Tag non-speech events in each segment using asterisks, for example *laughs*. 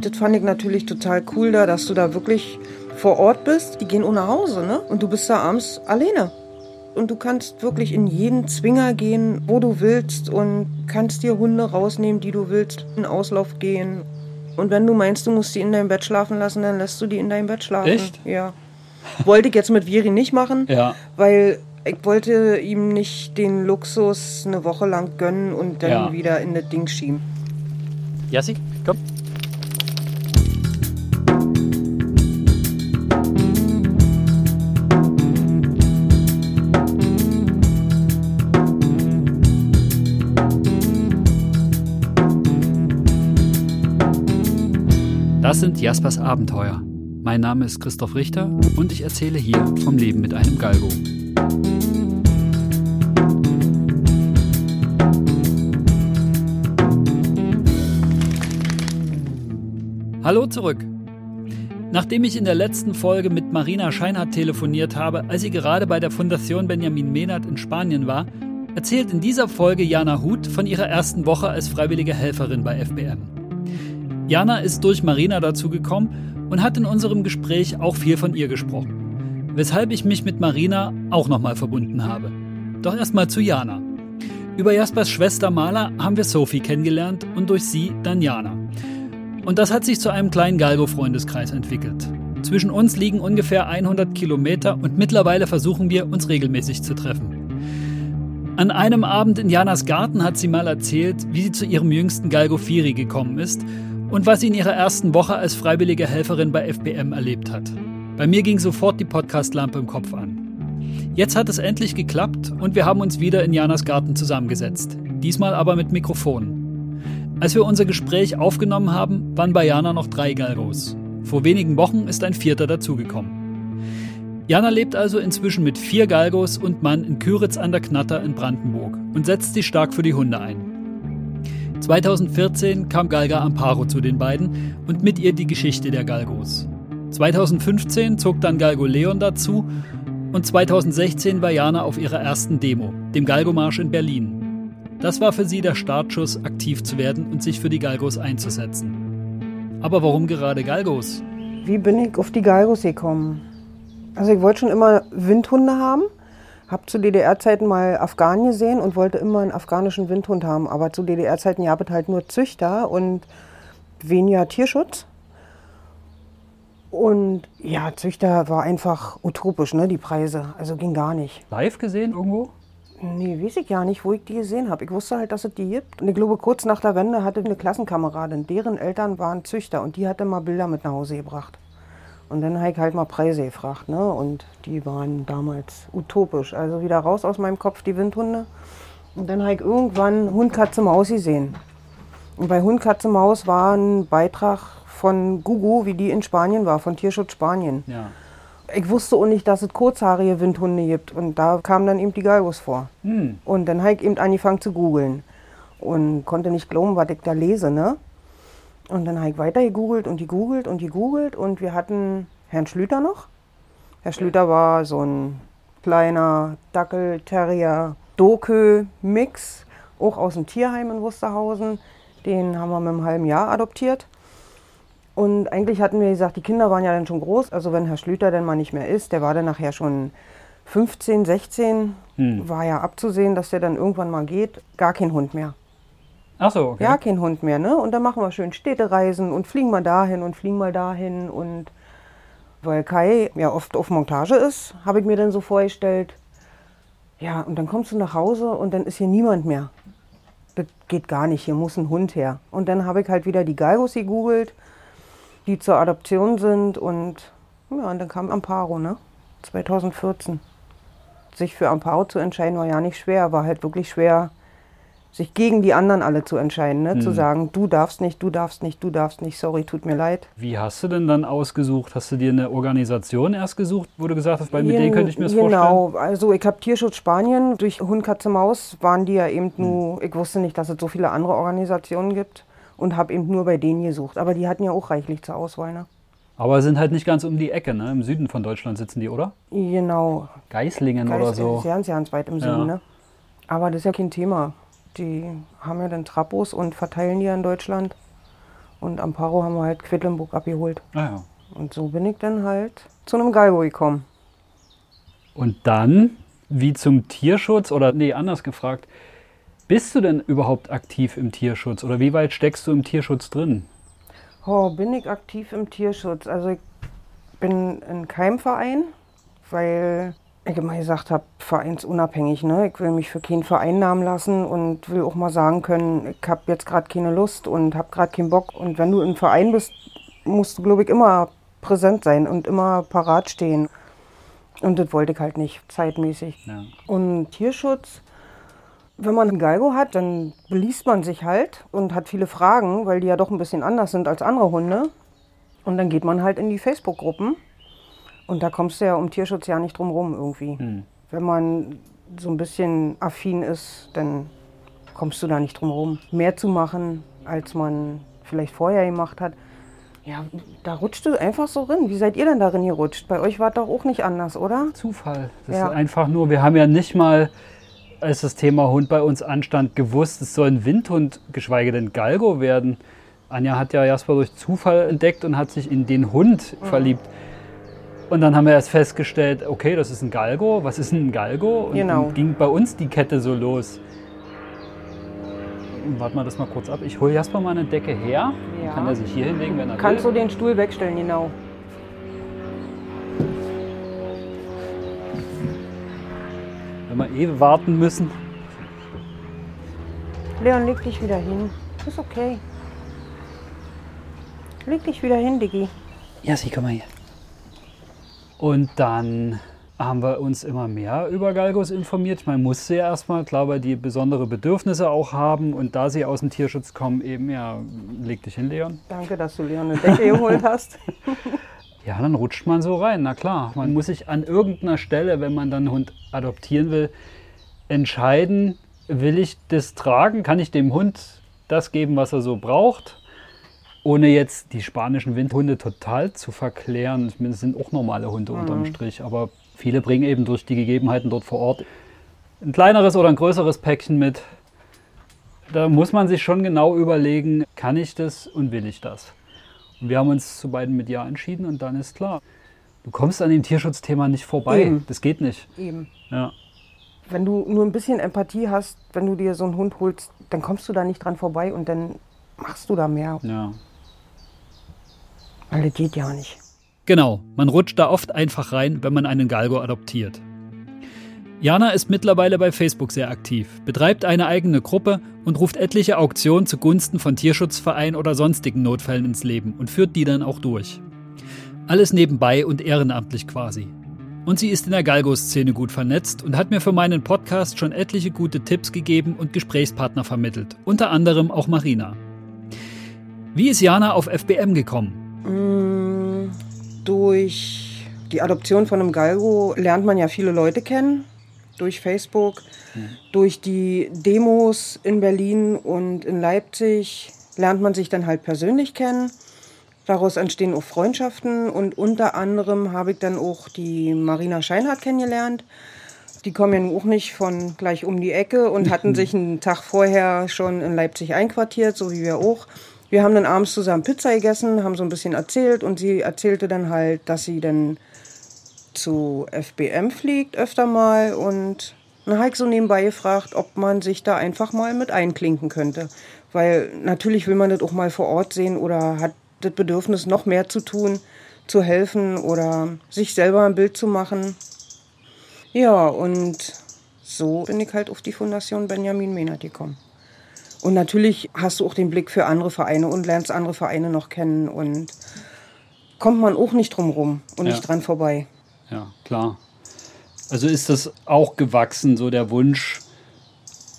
Das fand ich natürlich total cool da, dass du da wirklich vor Ort bist. Die gehen ohne Hause, ne? Und du bist da abends alleine. Und du kannst wirklich in jeden Zwinger gehen, wo du willst und kannst dir Hunde rausnehmen, die du willst, in Auslauf gehen. Und wenn du meinst, du musst die in deinem Bett schlafen lassen, dann lässt du die in deinem Bett schlafen. Echt? Ja. Wollte ich jetzt mit Viri nicht machen, Ja. weil ich wollte ihm nicht den Luxus eine Woche lang gönnen und dann Ja. wieder in das Ding schieben. Jassi, komm. Das sind Jaspers Abenteuer. Mein Name ist Christoph Richter und ich erzähle hier vom Leben mit einem Galgo. Hallo zurück. Nachdem ich in der letzten Folge mit Marina Scheinhardt telefoniert habe, als sie gerade bei der Fundación Benjamin Menard in Spanien war, erzählt in dieser Folge Jana Huth von ihrer ersten Woche als freiwillige Helferin bei FBM. Jana ist durch Marina dazu gekommen und hat in unserem Gespräch auch viel von ihr gesprochen, weshalb ich mich mit Marina auch nochmal verbunden habe. Doch erstmal zu Jana. Über Jaspers Schwester Mala haben wir Sophie kennengelernt und durch sie dann Jana. Und das hat sich zu einem kleinen Galgo-Freundeskreis entwickelt. Zwischen uns liegen ungefähr 100 Kilometer und mittlerweile versuchen wir, uns regelmäßig zu treffen. An einem Abend in Janas Garten hat sie mal erzählt, wie sie zu ihrem jüngsten Galgo Firi gekommen ist und was sie in ihrer ersten Woche als freiwillige Helferin bei FBM erlebt hat. Bei mir ging sofort die Podcast-Lampe im Kopf an. Jetzt hat es endlich geklappt und wir haben uns wieder in Janas Garten zusammengesetzt. Diesmal aber mit Mikrofonen. Als wir unser Gespräch aufgenommen haben, waren bei Jana noch drei Galgos. Vor wenigen Wochen ist ein vierter dazugekommen. Jana lebt also inzwischen mit vier Galgos und Mann in Küritz an der Knatter in Brandenburg und setzt sich stark für die Hunde ein. 2014 kam Galga Amparo zu den beiden und mit ihr die Geschichte der Galgos. 2015 zog dann Galgo Leon dazu und 2016 war Jana auf ihrer ersten Demo, dem Galgomarsch in Berlin. Das war für sie der Startschuss, aktiv zu werden und sich für die Galgos einzusetzen. Aber warum gerade Galgos? Wie bin ich auf die Galgos gekommen? Also ich wollte schon immer Windhunde haben. Hab zu DDR-Zeiten mal Afghanen gesehen und wollte immer einen afghanischen Windhund haben. Aber zu DDR-Zeiten gab es halt nur Züchter und weniger Tierschutz. Und ja, Züchter war einfach utopisch, ne, die Preise. Also ging gar nicht. Live gesehen irgendwo? Nee, weiß ich ja nicht, wo ich die gesehen habe. Ich wusste halt, dass es die gibt. Und ich glaube, kurz nach der Wende hatte eine Klassenkameradin, deren Eltern waren Züchter und die hatte mal Bilder mit nach Hause gebracht. Und dann habe ich halt mal Preise gefragt, ne? Und die waren damals utopisch. Also wieder raus aus meinem Kopf die Windhunde. Und dann habe ich irgendwann Hund, Katze, Maus gesehen. Und bei Hund, Katze, Maus war ein Beitrag von Gugu, wie die in Spanien war, von Tierschutz Spanien. Ja. Ich wusste auch nicht, dass es kurzhaarige Windhunde gibt. Und da kamen dann eben die Galgos vor. Hm. Und dann habe ich eben angefangen zu googeln. Und konnte nicht glauben, was ich da lese, ne? Und dann habe ich weiter gegoogelt und gegoogelt und gegoogelt. Und wir hatten Herrn Schlüter noch. Herr Schlüter war so ein kleiner Dackel-Terrier-Dokö-Mix, auch aus dem Tierheim in Wusterhausen. Den haben wir mit einem halben Jahr adoptiert. Und eigentlich hatten wir gesagt, die Kinder waren ja dann schon groß. Also wenn Herr Schlüter dann mal nicht mehr ist, der war dann nachher schon 15, 16, Hm. war ja abzusehen, dass der dann irgendwann mal geht. Gar kein Hund mehr. Ach so, okay. Ja, kein Hund mehr, ne? Und dann machen wir schön Städtereisen und fliegen mal dahin und fliegen mal dahin. Und weil Kai ja oft auf Montage ist, habe ich mir dann so vorgestellt, ja, und dann kommst du nach Hause und dann ist hier niemand mehr. Das geht gar nicht, hier muss ein Hund her. Und dann habe ich halt wieder die Galgos gegoogelt, die zur Adoption sind und ja, und dann kam Amparo, ne? 2014. Sich für Amparo zu entscheiden war ja nicht schwer, war halt wirklich schwer, sich gegen die anderen alle zu entscheiden, ne? Zu sagen, du darfst nicht, du darfst nicht, du darfst nicht, sorry, tut mir leid. Wie hast du denn dann ausgesucht? Hast du dir eine Organisation erst gesucht, wo du gesagt hast, weil mit denen könnte ich mir das vorstellen? Genau, also ich habe Tierschutz Spanien, durch Hund, Katze, Maus waren die ja eben Hm. nur, ich wusste nicht, dass es so viele andere Organisationen gibt und habe eben nur bei denen gesucht. Aber die hatten ja auch reichlich zur Auswahl, ne? Aber sind halt nicht ganz um die Ecke, ne? Im Süden von Deutschland sitzen die, oder? Genau, Geislingen oder Geist- so. ganz, ganz weit im Ja. Süden, ne? Aber das ist ja kein Thema. Die haben ja dann Trapos und verteilen die ja in Deutschland. Und Amparo haben wir halt Quedlinburg abgeholt. Ah ja. Und so bin ich dann halt zu einem Galgo gekommen. Und dann, wie zum Tierschutz, oder nee, anders gefragt, bist du denn überhaupt aktiv im Tierschutz oder wie weit steckst du im Tierschutz drin? Oh, bin ich aktiv im Tierschutz? Also ich bin in keinem Verein, weil ich immer gesagt habe, vereinsunabhängig. Ne? Ich will mich für keinen vereinnahmen lassen und will auch mal sagen können, ich habe jetzt gerade keine Lust und habe gerade keinen Bock. Und wenn du im Verein bist, musst du, glaube ich, immer präsent sein und immer parat stehen. Und das wollte ich halt nicht, zeitmäßig. Ja. Und Tierschutz, wenn man einen Galgo hat, dann beliest man sich halt und hat viele Fragen, weil die ja doch ein bisschen anders sind als andere Hunde. Und dann geht man halt in die Facebook-Gruppen. Und da kommst du ja um Tierschutz ja nicht drum rum irgendwie. Hm. Wenn man so ein bisschen affin ist, dann kommst du da nicht drum rum. Mehr zu machen, als man vielleicht vorher gemacht hat. Ja, da rutscht du einfach so rein. Wie seid ihr denn darin gerutscht? Bei euch war doch auch nicht anders, oder? Zufall. Das Ja. ist einfach nur, wir haben ja nicht mal, als das Thema Hund bei uns anstand, gewusst, es soll ein Windhund, geschweige denn Galgo werden. Anja hat ja Jasper durch Zufall entdeckt und hat sich in den Hund Mhm. verliebt. Und dann haben wir erst festgestellt, okay, das ist ein Galgo. Was ist denn ein Galgo? Und Genau. dann ging bei uns die Kette so los. Warten wir das mal kurz ab. Ich hole Jasper mal eine Decke her. Ja. Kann er sich hier hinlegen, wenn er Kannst will. du den Stuhl wegstellen, genau. Wenn wir eh warten müssen. Leon, leg dich wieder hin. Ist okay. Leg dich wieder hin, Diggi. Ja, sie, komm mal hier. Und dann haben wir uns immer mehr über Galgos informiert. Man musste ja erstmal, klar, weil die besondere Bedürfnisse auch haben. Und da sie aus dem Tierschutz kommen, eben, ja, leg dich hin, Leon. Danke, dass du Leon eine Decke geholt hast. *laughs* Ja, dann rutscht man so rein, na klar. Man muss sich an irgendeiner Stelle, wenn man dann einen Hund adoptieren will, entscheiden, will ich das tragen? Kann ich dem Hund das geben, was er so braucht? Ohne jetzt die spanischen Windhunde total zu verklären. Ich meine, Das sind auch normale Hunde unterm Strich, aber viele bringen eben durch die Gegebenheiten dort vor Ort ein kleineres oder ein größeres Päckchen mit. Da muss man sich schon genau überlegen, kann ich das und will ich das? Und wir haben uns zu beiden mit Ja entschieden und dann ist klar, du kommst an dem Tierschutzthema nicht vorbei. Eben. Das geht nicht. Eben. Ja. Wenn du nur ein bisschen Empathie hast, wenn du dir so einen Hund holst, dann kommst du da nicht dran vorbei und dann machst du da mehr. ja. Weil das geht ja nicht. Genau, man rutscht da oft einfach rein, wenn man einen Galgo adoptiert. Jana ist mittlerweile bei Facebook sehr aktiv, betreibt eine eigene Gruppe und ruft etliche Auktionen zugunsten von Tierschutzvereinen oder sonstigen Notfällen ins Leben und führt die dann auch durch. Alles nebenbei und ehrenamtlich quasi. Und sie ist in der Galgo-Szene gut vernetzt und hat mir für meinen Podcast schon etliche gute Tipps gegeben und Gesprächspartner vermittelt, unter anderem auch Marina. Wie ist Jana auf FBM gekommen? Mm, Durch die Adoption von einem Galgo lernt man ja viele Leute kennen. Durch Facebook, durch die Demos in Berlin und in Leipzig lernt man sich dann halt persönlich kennen. Daraus entstehen auch Freundschaften und unter anderem habe ich dann auch die Marina Scheinhardt kennengelernt. Die kommen ja nun auch nicht von gleich um die Ecke und hatten *laughs* sich einen Tag vorher schon in Leipzig einquartiert, so wie wir auch. Wir haben dann abends zusammen Pizza gegessen, haben so ein bisschen erzählt und sie erzählte dann halt, dass sie dann zu FBM fliegt öfter mal und dann habe ich so nebenbei gefragt, ob man sich da einfach mal mit einklinken könnte. Weil natürlich will man das auch mal vor Ort sehen oder hat das Bedürfnis, noch mehr zu tun, zu helfen oder sich selber ein Bild zu machen. Ja, und so bin ich halt auf die Fondation Benjamin Mehnert gekommen. Und natürlich hast du auch den Blick für andere Vereine und lernst andere Vereine noch kennen und kommt man auch nicht drum rum und Ja. nicht dran vorbei. Ja, klar. Also ist das auch gewachsen, so der Wunsch,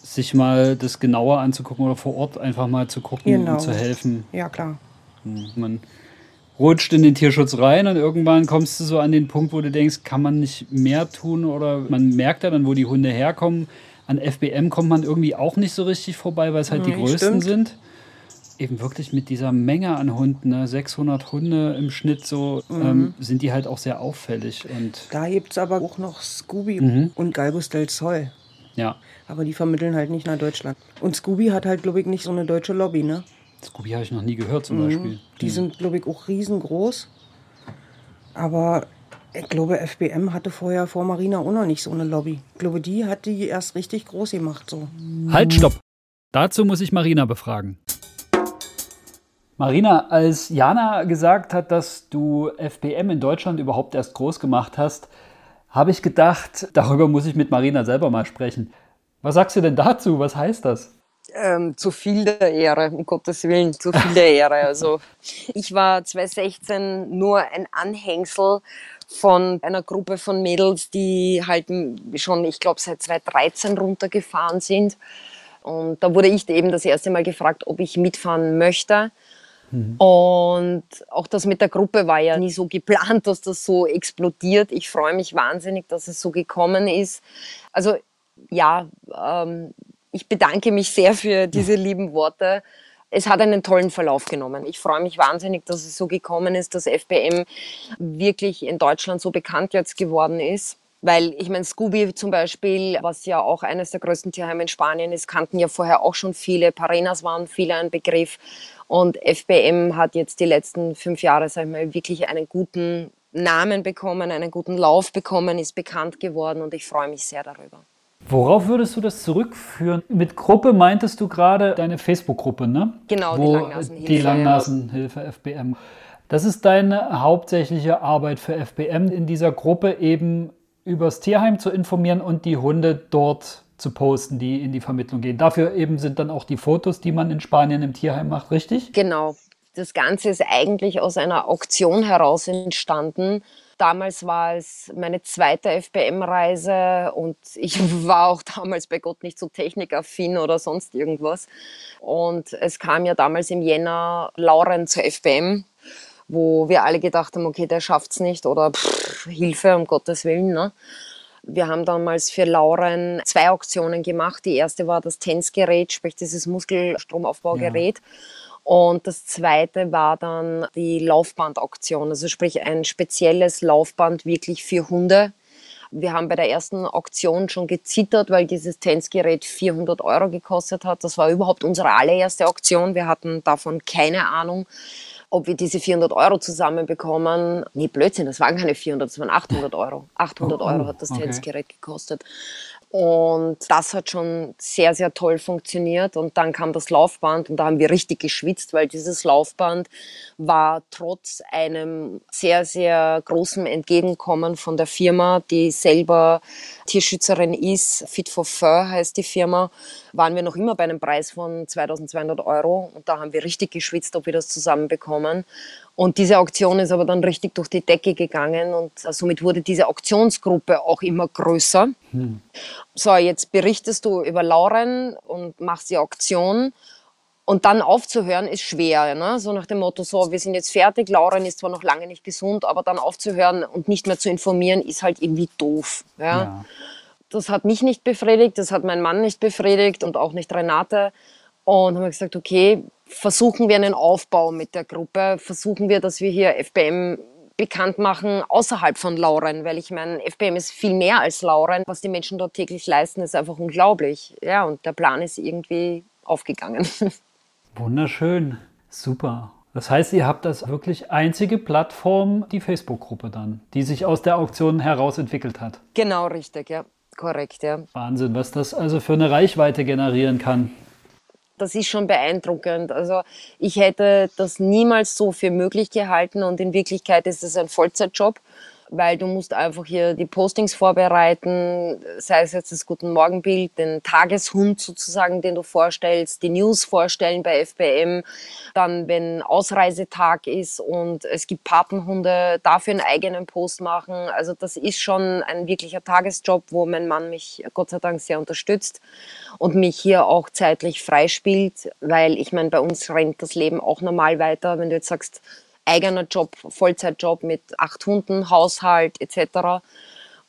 sich mal das genauer anzugucken oder vor Ort einfach mal zu gucken Genau. und zu helfen. Ja, klar. Man rutscht in den Tierschutz rein und irgendwann kommst du so an den Punkt, wo du denkst, kann man nicht mehr tun oder man merkt ja dann, wo die Hunde herkommen. An FBM kommt man irgendwie auch nicht so richtig vorbei, weil es halt die Nee, größten stimmt. sind. Eben wirklich mit dieser Menge an Hunden, ne, 600 Hunde im Schnitt, so Mhm. ähm, sind die halt auch sehr auffällig. Und Da gibt es aber auch noch Scooby Mhm. und Galgos del Sol. ja, Aber die vermitteln halt nicht nach Deutschland. Und Scooby hat halt, glaube ich, nicht so eine deutsche Lobby, ne? Scooby habe ich noch nie gehört zum mhm. Beispiel. Die mhm. sind, glaube ich, auch riesengroß. Aber ich glaube, FBM hatte vorher vor Marina auch noch nicht so eine Lobby. Ich glaube, die hat die erst richtig groß gemacht. So. Halt, stopp! Dazu muss ich Marina befragen. Marina, als Jana gesagt hat, dass du FBM in Deutschland überhaupt erst groß gemacht hast, habe ich gedacht, darüber muss ich mit Marina selber mal sprechen. Was sagst du denn dazu? Was heißt das? Ähm, zu viel der Ehre, um Gottes Willen, zu viel der Ehre. Also *laughs* ich war 2016 nur ein Anhängsel von einer Gruppe von Mädels, die halt schon, ich glaube, seit 2013 runtergefahren sind. Und da wurde ich eben das erste Mal gefragt, ob ich mitfahren möchte. Mhm. Und auch das mit der Gruppe war ja nie so geplant, *laughs* dass das so explodiert. Ich freue mich wahnsinnig, dass es so gekommen ist. Also ja, ähm, ich bedanke mich sehr für diese lieben Worte. Es hat einen tollen Verlauf genommen. Ich freue mich wahnsinnig, dass es so gekommen ist, dass FBM wirklich in Deutschland so bekannt jetzt geworden ist. Weil ich meine, Scooby zum Beispiel, was ja auch eines der größten Tierheime in Spanien ist, kannten ja vorher auch schon viele. Parenas waren viele ein Begriff. Und FBM hat jetzt die letzten fünf Jahre, sag ich mal, wirklich einen guten Namen bekommen, einen guten Lauf bekommen, ist bekannt geworden und ich freue mich sehr darüber. Worauf würdest du das zurückführen? Mit Gruppe meintest du gerade deine Facebook-Gruppe, ne? Genau, Wo die Langnasenhilfe. Die Langnasenhilfe FBM. Das ist deine hauptsächliche Arbeit für FBM, in dieser Gruppe eben übers Tierheim zu informieren und die Hunde dort zu posten, die in die Vermittlung gehen. Dafür eben sind dann auch die Fotos, die man in Spanien im Tierheim macht, richtig? Genau. Das Ganze ist eigentlich aus einer Auktion heraus entstanden. Damals war es meine zweite FBM-Reise und ich *laughs* war auch damals bei Gott nicht so technikaffin oder sonst irgendwas. Und es kam ja damals im Jänner Lauren zur FBM wo wir alle gedacht haben, okay, der schafft es nicht oder pff, Hilfe, um Gottes Willen. Ne? Wir haben damals für Lauren zwei Auktionen gemacht. Die erste war das Tänzgerät, sprich dieses Muskelstromaufbaugerät. Ja. Und das zweite war dann die Laufbandauktion, also sprich ein spezielles Laufband wirklich für Hunde. Wir haben bei der ersten Auktion schon gezittert, weil dieses Tänzgerät 400 Euro gekostet hat. Das war überhaupt unsere allererste Auktion. Wir hatten davon keine Ahnung ob wir diese 400 Euro zusammenbekommen. Nee, Blödsinn, das waren keine 400, das waren 800 Euro. 800 Euro hat das okay. Tanzgerät gekostet. Und das hat schon sehr, sehr toll funktioniert. Und dann kam das Laufband und da haben wir richtig geschwitzt, weil dieses Laufband war trotz einem sehr, sehr großen Entgegenkommen von der Firma, die selber Tierschützerin ist, Fit for Fur heißt die Firma, waren wir noch immer bei einem Preis von 2200 Euro. Und da haben wir richtig geschwitzt, ob wir das zusammenbekommen. Und diese Auktion ist aber dann richtig durch die Decke gegangen und somit wurde diese Auktionsgruppe auch immer größer. Hm. So, jetzt berichtest du über Lauren und machst die Auktion. Und dann aufzuhören ist schwer, ne? so nach dem Motto, so, wir sind jetzt fertig, Lauren ist zwar noch lange nicht gesund, aber dann aufzuhören und nicht mehr zu informieren, ist halt irgendwie doof. Ja? ja. Das hat mich nicht befriedigt, das hat mein Mann nicht befriedigt und auch nicht Renate. Und haben wir gesagt, okay, versuchen wir einen Aufbau mit der Gruppe, versuchen wir, dass wir hier FBM bekannt machen außerhalb von Lauren, weil ich meine, FBM ist viel mehr als Lauren. Was die Menschen dort täglich leisten, ist einfach unglaublich. Ja, und der Plan ist irgendwie aufgegangen. *laughs* Wunderschön, super. Das heißt, ihr habt das wirklich einzige Plattform, die Facebook-Gruppe dann, die sich aus der Auktion heraus entwickelt hat. Genau, richtig, ja. Korrekt, ja. Wahnsinn, was das also für eine Reichweite generieren kann das ist schon beeindruckend. Also ich hätte das niemals so für möglich gehalten und in Wirklichkeit ist es ein Vollzeitjob weil du musst einfach hier die Postings vorbereiten, sei es jetzt das Guten Morgenbild, den Tageshund sozusagen, den du vorstellst, die News vorstellen bei FBM, dann wenn Ausreisetag ist und es gibt Patenhunde, dafür einen eigenen Post machen. Also das ist schon ein wirklicher Tagesjob, wo mein Mann mich Gott sei Dank sehr unterstützt und mich hier auch zeitlich freispielt, weil ich meine, bei uns rennt das Leben auch normal weiter. Wenn du jetzt sagst, eigener Job, Vollzeitjob mit acht Hunden, Haushalt etc.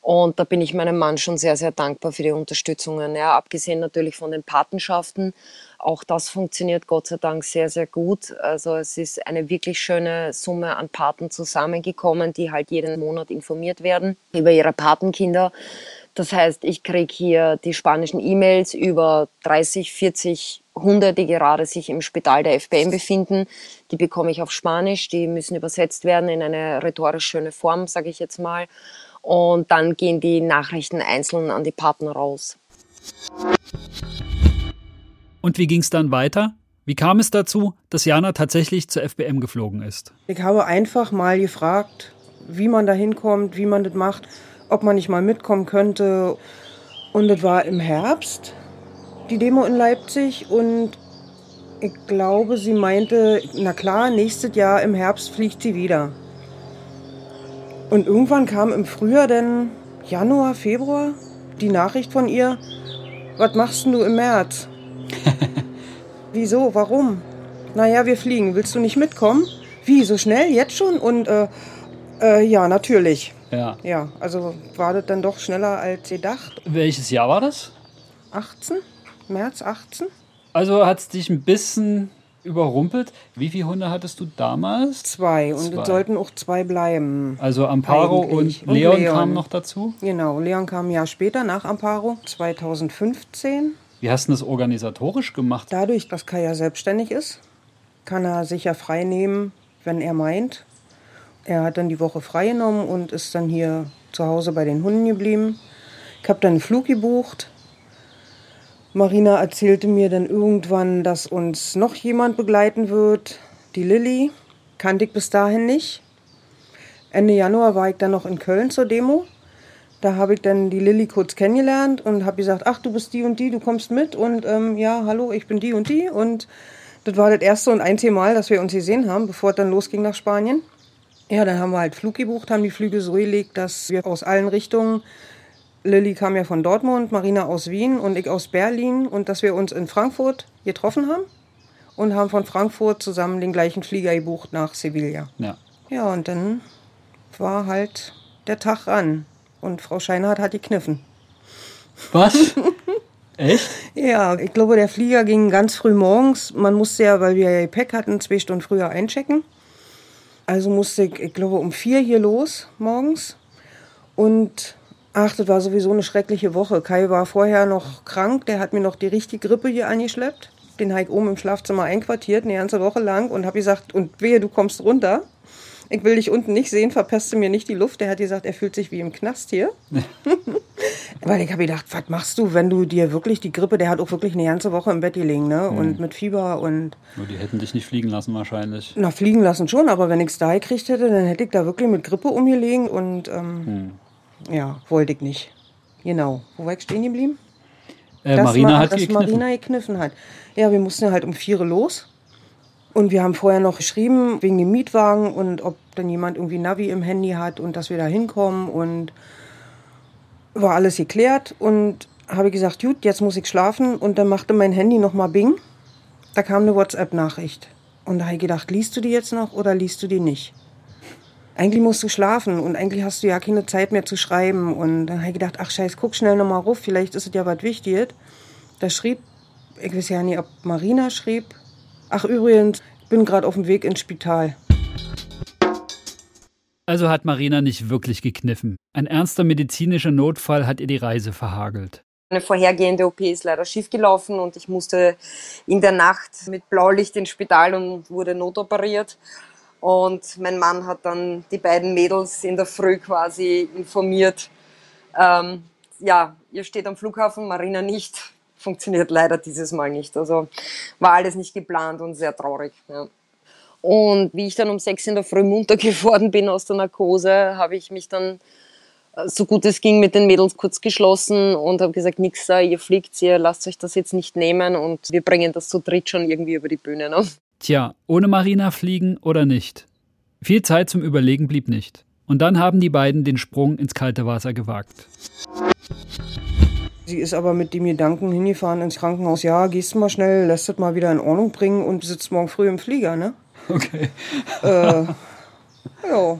Und da bin ich meinem Mann schon sehr, sehr dankbar für die Unterstützungen. Ja, abgesehen natürlich von den Patenschaften. Auch das funktioniert Gott sei Dank sehr, sehr gut. Also es ist eine wirklich schöne Summe an Paten zusammengekommen, die halt jeden Monat informiert werden über ihre Patenkinder. Das heißt, ich kriege hier die spanischen E-Mails über 30, 40 Hunde, die gerade sich im Spital der FBM befinden. Die bekomme ich auf Spanisch, die müssen übersetzt werden in eine rhetorisch schöne Form, sage ich jetzt mal. Und dann gehen die Nachrichten einzeln an die Partner raus. Und wie ging es dann weiter? Wie kam es dazu, dass Jana tatsächlich zur FBM geflogen ist? Ich habe einfach mal gefragt, wie man da hinkommt, wie man das macht ob man nicht mal mitkommen könnte. Und es war im Herbst, die Demo in Leipzig. Und ich glaube, sie meinte, na klar, nächstes Jahr im Herbst fliegt sie wieder. Und irgendwann kam im Frühjahr, denn Januar, Februar, die Nachricht von ihr, was machst du im März? *laughs* Wieso? Warum? Naja, wir fliegen. Willst du nicht mitkommen? Wie, so schnell? Jetzt schon? Und äh, äh, ja, natürlich. Ja. Ja, also war das dann doch schneller als gedacht. Welches Jahr war das? 18? März 18? Also hat es dich ein bisschen überrumpelt. Wie viele Hunde hattest du damals? Zwei. Und es sollten auch zwei bleiben. Also Amparo und Leon, und Leon kamen noch dazu? Genau, Leon kam ein Jahr später nach Amparo, 2015. Wie hast du das organisatorisch gemacht? Dadurch, dass Kaya selbstständig ist, kann er sich ja frei nehmen, wenn er meint. Er hat dann die Woche freigenommen und ist dann hier zu Hause bei den Hunden geblieben. Ich habe dann einen Flug gebucht. Marina erzählte mir dann irgendwann, dass uns noch jemand begleiten wird. Die Lilly. Kannte ich bis dahin nicht. Ende Januar war ich dann noch in Köln zur Demo. Da habe ich dann die Lilly kurz kennengelernt und habe gesagt, ach, du bist die und die, du kommst mit. Und ähm, ja, hallo, ich bin die und die. Und das war das erste und einzige Mal, dass wir uns gesehen haben, bevor es dann losging nach Spanien. Ja, dann haben wir halt Flug gebucht, haben die Flüge so gelegt, dass wir aus allen Richtungen, Lilly kam ja von Dortmund, Marina aus Wien und ich aus Berlin und dass wir uns in Frankfurt getroffen haben und haben von Frankfurt zusammen den gleichen Flieger gebucht nach Sevilla. Ja. Ja, und dann war halt der Tag ran und Frau Scheinhardt hat gekniffen. Was? *laughs* Echt? Ja, ich glaube, der Flieger ging ganz früh morgens. Man musste ja, weil wir ja Gepäck hatten, zwei Stunden früher einchecken. Also musste ich, ich glaube, um vier hier los morgens. Und ach, das war sowieso eine schreckliche Woche. Kai war vorher noch krank, der hat mir noch die richtige Grippe hier angeschleppt. Den habe ich oben im Schlafzimmer einquartiert, eine ganze Woche lang und habe gesagt, und wehe, du kommst runter ich will dich unten nicht sehen, verpeste mir nicht die Luft. Der hat gesagt, er fühlt sich wie im Knast hier. *laughs* *laughs* Weil ich habe gedacht, was machst du, wenn du dir wirklich die Grippe, der hat auch wirklich eine ganze Woche im Bett gelegen, ne? Mhm. Und mit Fieber und. Nur die hätten dich nicht fliegen lassen wahrscheinlich. Na, fliegen lassen schon, aber wenn ich es da gekriegt hätte, dann hätte ich da wirklich mit Grippe umgelegen und ähm, mhm. ja, wollte ich nicht. Genau. Wo war ich stehen geblieben? Äh, Marina hat dass gekniffen. Marina gekniffen hat. Ja, wir mussten halt um vier los. Und wir haben vorher noch geschrieben wegen dem Mietwagen und ob dann jemand irgendwie Navi im Handy hat und dass wir da hinkommen und war alles geklärt und habe gesagt, gut, jetzt muss ich schlafen und dann machte mein Handy nochmal Bing. Da kam eine WhatsApp-Nachricht und da habe ich gedacht, liest du die jetzt noch oder liest du die nicht? Eigentlich musst du schlafen und eigentlich hast du ja keine Zeit mehr zu schreiben und dann habe ich gedacht, ach scheiß, guck schnell nochmal ruf, vielleicht ist es ja was Wichtiges. Da schrieb, ich weiß ja nicht, ob Marina schrieb, Ach übrigens, ich bin gerade auf dem Weg ins Spital. Also hat Marina nicht wirklich gekniffen. Ein ernster medizinischer Notfall hat ihr die Reise verhagelt. Eine vorhergehende OP ist leider schiefgelaufen und ich musste in der Nacht mit Blaulicht ins Spital und wurde notoperiert. Und mein Mann hat dann die beiden Mädels in der Früh quasi informiert. Ähm, ja, ihr steht am Flughafen, Marina nicht funktioniert leider dieses Mal nicht. Also war alles nicht geplant und sehr traurig. Ja. Und wie ich dann um sechs in der Früh munter *laughs* geworden bin aus der Narkose, habe ich mich dann äh, so gut es ging mit den Mädels kurz geschlossen und habe gesagt, nix da, ihr fliegt, ihr lasst euch das jetzt nicht nehmen und wir bringen das zu dritt schon irgendwie über die Bühne. Ne? Tja, ohne Marina fliegen oder nicht? Viel Zeit zum Überlegen blieb nicht. Und dann haben die beiden den Sprung ins kalte Wasser gewagt. Sie ist aber mit dem Gedanken hingefahren ins Krankenhaus, ja, gehst du mal schnell, lässt das mal wieder in Ordnung bringen und sitzt morgen früh im Flieger, ne? Okay. äh, ja.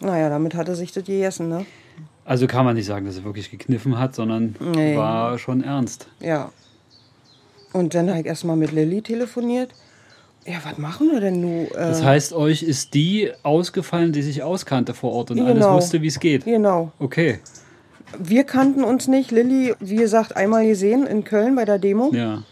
Naja, damit hatte sich das gegessen, ne? Also kann man nicht sagen, dass er wirklich gekniffen hat, sondern nee. war schon ernst. Ja. Und dann habe ich erstmal mit Lilly telefoniert. Ja, was machen wir denn nun? Äh, das heißt, euch ist die ausgefallen, die sich auskannte vor Ort und genau. alles wusste, wie es geht. Genau. Okay. Wir kannten uns nicht. Lilly, wie gesagt, einmal gesehen in Köln bei der Demo. Ja.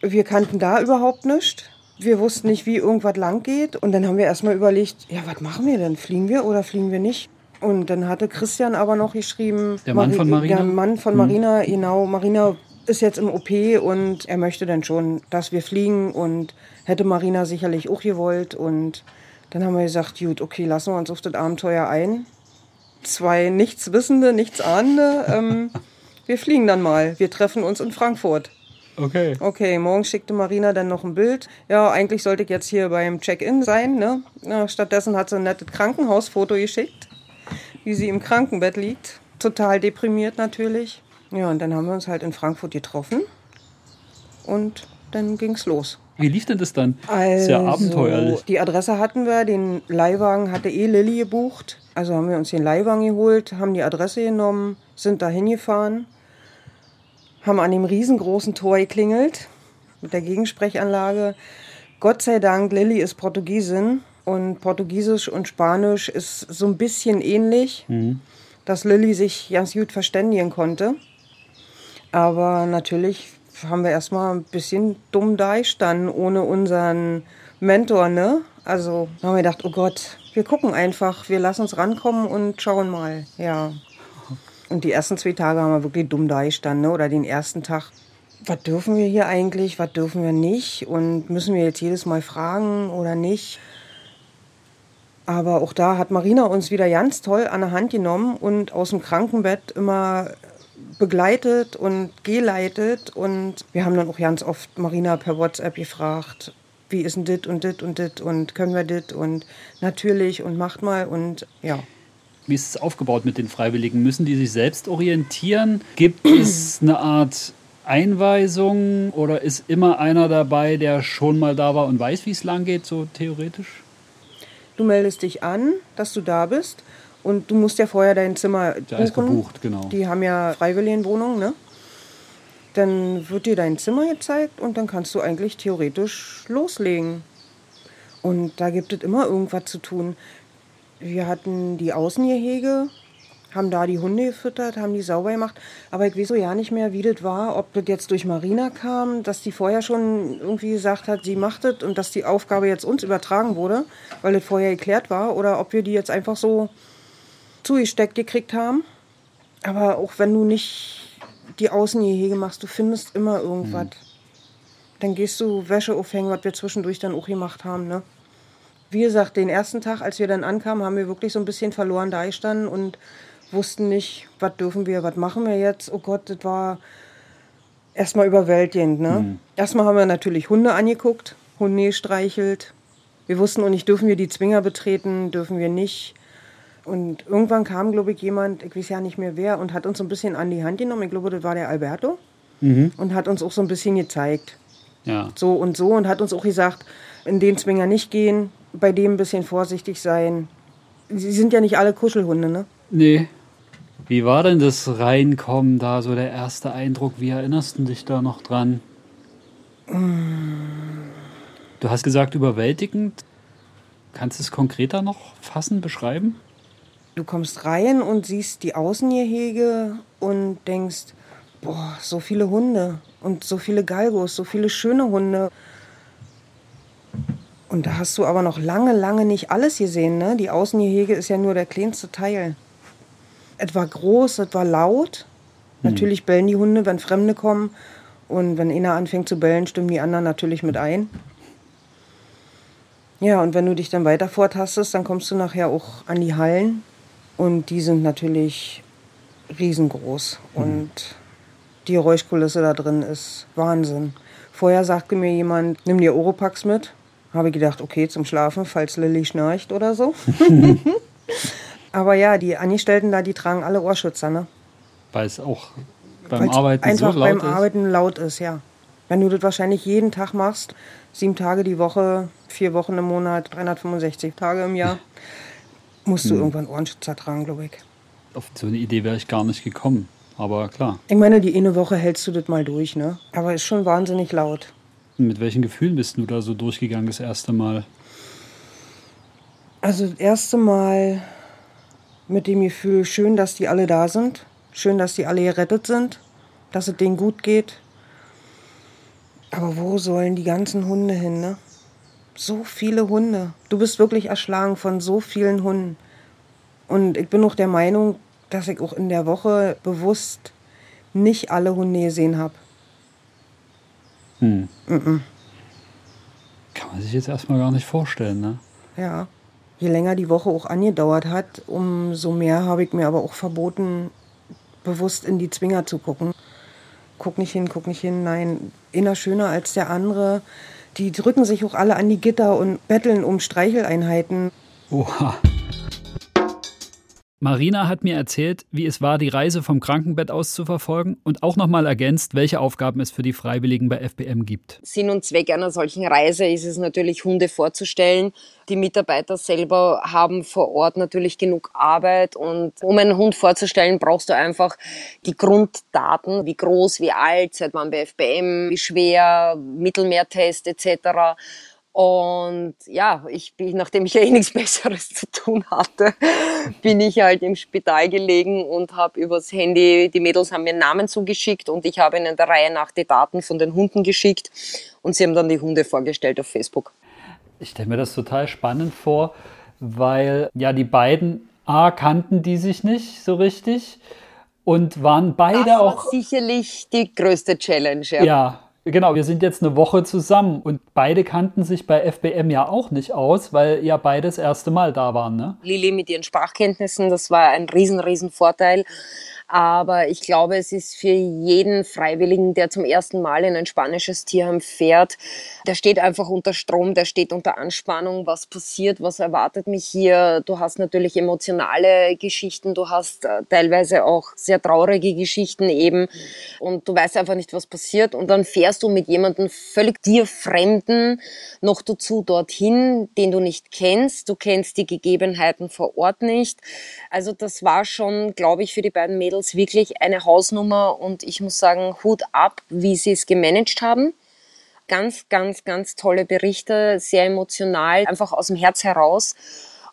Wir kannten da überhaupt nichts. Wir wussten nicht, wie irgendwas lang geht. Und dann haben wir erstmal überlegt, ja, was machen wir denn? Fliegen wir oder fliegen wir nicht? Und dann hatte Christian aber noch geschrieben, Der Mann von Marina? Der Mann von Marina, genau. Marina ist jetzt im OP und er möchte dann schon, dass wir fliegen und hätte Marina sicherlich auch gewollt. Und dann haben wir gesagt, gut, okay, lassen wir uns auf das Abenteuer ein. Zwei Nichtswissende, Nichtsahnende. Ähm, *laughs* wir fliegen dann mal. Wir treffen uns in Frankfurt. Okay. Okay, morgen schickte Marina dann noch ein Bild. Ja, eigentlich sollte ich jetzt hier beim Check-in sein, ne? Ja, stattdessen hat sie ein nettes Krankenhausfoto geschickt, wie sie im Krankenbett liegt. Total deprimiert natürlich. Ja, und dann haben wir uns halt in Frankfurt getroffen und dann ging's los. Wie lief denn das dann? Also, Sehr abenteuerlich. Die Adresse hatten wir, den Leihwagen hatte eh Lilly gebucht. Also haben wir uns den Leihwagen geholt, haben die Adresse genommen, sind da hingefahren, haben an dem riesengroßen Tor geklingelt mit der Gegensprechanlage. Gott sei Dank, Lilly ist Portugiesin und Portugiesisch und Spanisch ist so ein bisschen ähnlich, dass Lilly sich ganz gut verständigen konnte. Aber natürlich haben wir erstmal ein bisschen dumm dagestanden ohne unseren Mentor, ne? Also haben wir gedacht, oh Gott, wir gucken einfach, wir lassen uns rankommen und schauen mal, ja. Und die ersten zwei Tage haben wir wirklich dumm dagestanden, ne? Oder den ersten Tag. Was dürfen wir hier eigentlich, was dürfen wir nicht? Und müssen wir jetzt jedes Mal fragen oder nicht? Aber auch da hat Marina uns wieder ganz toll an der Hand genommen und aus dem Krankenbett immer begleitet und geleitet. Und wir haben dann auch ganz oft Marina per WhatsApp gefragt, wie ist denn dit und dit und dit und können wir dit und natürlich und macht mal und ja. Wie ist es aufgebaut mit den Freiwilligen? Müssen die sich selbst orientieren? Gibt es *clears throat* eine Art Einweisung oder ist immer einer dabei, der schon mal da war und weiß, wie es lang geht, so theoretisch? Du meldest dich an, dass du da bist und du musst ja vorher dein Zimmer Der ist buchen. gebucht, genau. Die haben ja Freiwilligenwohnungen, ne? Dann wird dir dein Zimmer gezeigt und dann kannst du eigentlich theoretisch loslegen. Und da gibt es immer irgendwas zu tun. Wir hatten die Außengehege, haben da die Hunde gefüttert, haben die sauber gemacht. Aber ich weiß so ja nicht mehr, wie das war, ob das jetzt durch Marina kam, dass die vorher schon irgendwie gesagt hat, sie macht das und dass die Aufgabe jetzt uns übertragen wurde, weil das vorher geklärt war, oder ob wir die jetzt einfach so zugesteckt gekriegt haben. Aber auch wenn du nicht die Außengehege machst, du findest immer irgendwas. Dann gehst du Wäsche aufhängen, was wir zwischendurch dann auch gemacht haben. Ne? Wie gesagt, den ersten Tag, als wir dann ankamen, haben wir wirklich so ein bisschen verloren dagestanden und wussten nicht, was dürfen wir, was machen wir jetzt. Oh Gott, das war erstmal überwältigend. Ne? Erstmal haben wir natürlich Hunde angeguckt, Hunde gestreichelt. Wir wussten auch nicht, dürfen wir die Zwinger betreten, dürfen wir nicht. Und irgendwann kam, glaube ich, jemand, ich weiß ja nicht mehr wer, und hat uns so ein bisschen an die Hand genommen. Ich glaube, das war der Alberto. Und hat uns auch so ein bisschen gezeigt. Ja. So und so. Und hat uns auch gesagt, in den Zwinger nicht gehen, bei dem ein bisschen vorsichtig sein. Sie sind ja nicht alle Kuschelhunde, ne? Nee. Wie war denn das Reinkommen da, so der erste Eindruck? Wie erinnerst du dich da noch dran? Du hast gesagt, überwältigend. Kannst du es konkreter noch fassen, beschreiben? Du kommst rein und siehst die Außengehege und denkst, boah, so viele Hunde und so viele Galgos, so viele schöne Hunde. Und da hast du aber noch lange, lange nicht alles gesehen. Ne? Die Außengehege ist ja nur der kleinste Teil. Es war groß, es war laut. Natürlich bellen die Hunde, wenn Fremde kommen. Und wenn einer anfängt zu bellen, stimmen die anderen natürlich mit ein. Ja, und wenn du dich dann weiter vortastest, dann kommst du nachher auch an die Hallen. Und die sind natürlich riesengroß. Und die Geräuschkulisse da drin ist Wahnsinn. Vorher sagte mir jemand, nimm dir Oropax mit. Habe ich gedacht, okay, zum Schlafen, falls Lilly schnarcht oder so. *laughs* Aber ja, die Angestellten da, die tragen alle Ohrschützer, ne? Weil es auch beim Weil's Arbeiten einfach so laut beim ist. Arbeiten laut ist, ja. Wenn du das wahrscheinlich jeden Tag machst, sieben Tage die Woche, vier Wochen im Monat, 365 Tage im Jahr, *laughs* musst du irgendwann Ohrenschützer tragen, glaube ich. Auf so eine Idee wäre ich gar nicht gekommen. Aber klar. Ich meine, die eine Woche hältst du das mal durch, ne? Aber ist schon wahnsinnig laut. Mit welchen Gefühlen bist du da so durchgegangen das erste Mal? Also das erste Mal mit dem Gefühl, schön, dass die alle da sind. Schön, dass die alle gerettet sind, dass es denen gut geht. Aber wo sollen die ganzen Hunde hin, ne? So viele Hunde. Du bist wirklich erschlagen von so vielen Hunden. Und ich bin auch der Meinung, dass ich auch in der Woche bewusst nicht alle Hunde gesehen habe. Hm. Mm -mm. Kann man sich jetzt erstmal gar nicht vorstellen, ne? Ja. Je länger die Woche auch angedauert hat, umso mehr habe ich mir aber auch verboten, bewusst in die Zwinger zu gucken. Guck nicht hin, guck nicht hin, nein. Einer schöner als der andere. Die drücken sich auch alle an die Gitter und betteln um Streicheleinheiten. Oha. Marina hat mir erzählt, wie es war, die Reise vom Krankenbett aus zu verfolgen und auch nochmal ergänzt, welche Aufgaben es für die Freiwilligen bei FBM gibt. Sinn und Zweck einer solchen Reise ist es natürlich, Hunde vorzustellen. Die Mitarbeiter selber haben vor Ort natürlich genug Arbeit und um einen Hund vorzustellen, brauchst du einfach die Grunddaten, wie groß, wie alt, seit wann bei FBM, wie schwer, Mittelmeertest etc. Und ja, ich bin, nachdem ich ja eh nichts *laughs* Besseres zu tun hatte, bin ich halt im Spital gelegen und habe übers Handy, die Mädels haben mir Namen zugeschickt und ich habe ihnen der Reihe nach die Daten von den Hunden geschickt und sie haben dann die Hunde vorgestellt auf Facebook. Ich stelle mir das total spannend vor, weil ja die beiden A kannten die sich nicht so richtig und waren beide das war auch sicherlich die größte Challenge. Ja. ja Genau, wir sind jetzt eine Woche zusammen und beide kannten sich bei FBM ja auch nicht aus, weil ja beide das erste Mal da waren. Ne? Lili mit ihren Sprachkenntnissen, das war ein riesen, riesen Vorteil. Aber ich glaube, es ist für jeden Freiwilligen, der zum ersten Mal in ein spanisches Tierheim fährt, der steht einfach unter Strom, der steht unter Anspannung. Was passiert? Was erwartet mich hier? Du hast natürlich emotionale Geschichten, du hast äh, teilweise auch sehr traurige Geschichten eben und du weißt einfach nicht, was passiert. Und dann fährst du mit jemandem völlig dir Fremden noch dazu dorthin, den du nicht kennst. Du kennst die Gegebenheiten vor Ort nicht. Also das war schon, glaube ich, für die beiden Mädels Mädels wirklich eine Hausnummer und ich muss sagen, Hut ab, wie sie es gemanagt haben. Ganz, ganz, ganz tolle Berichte, sehr emotional, einfach aus dem Herz heraus.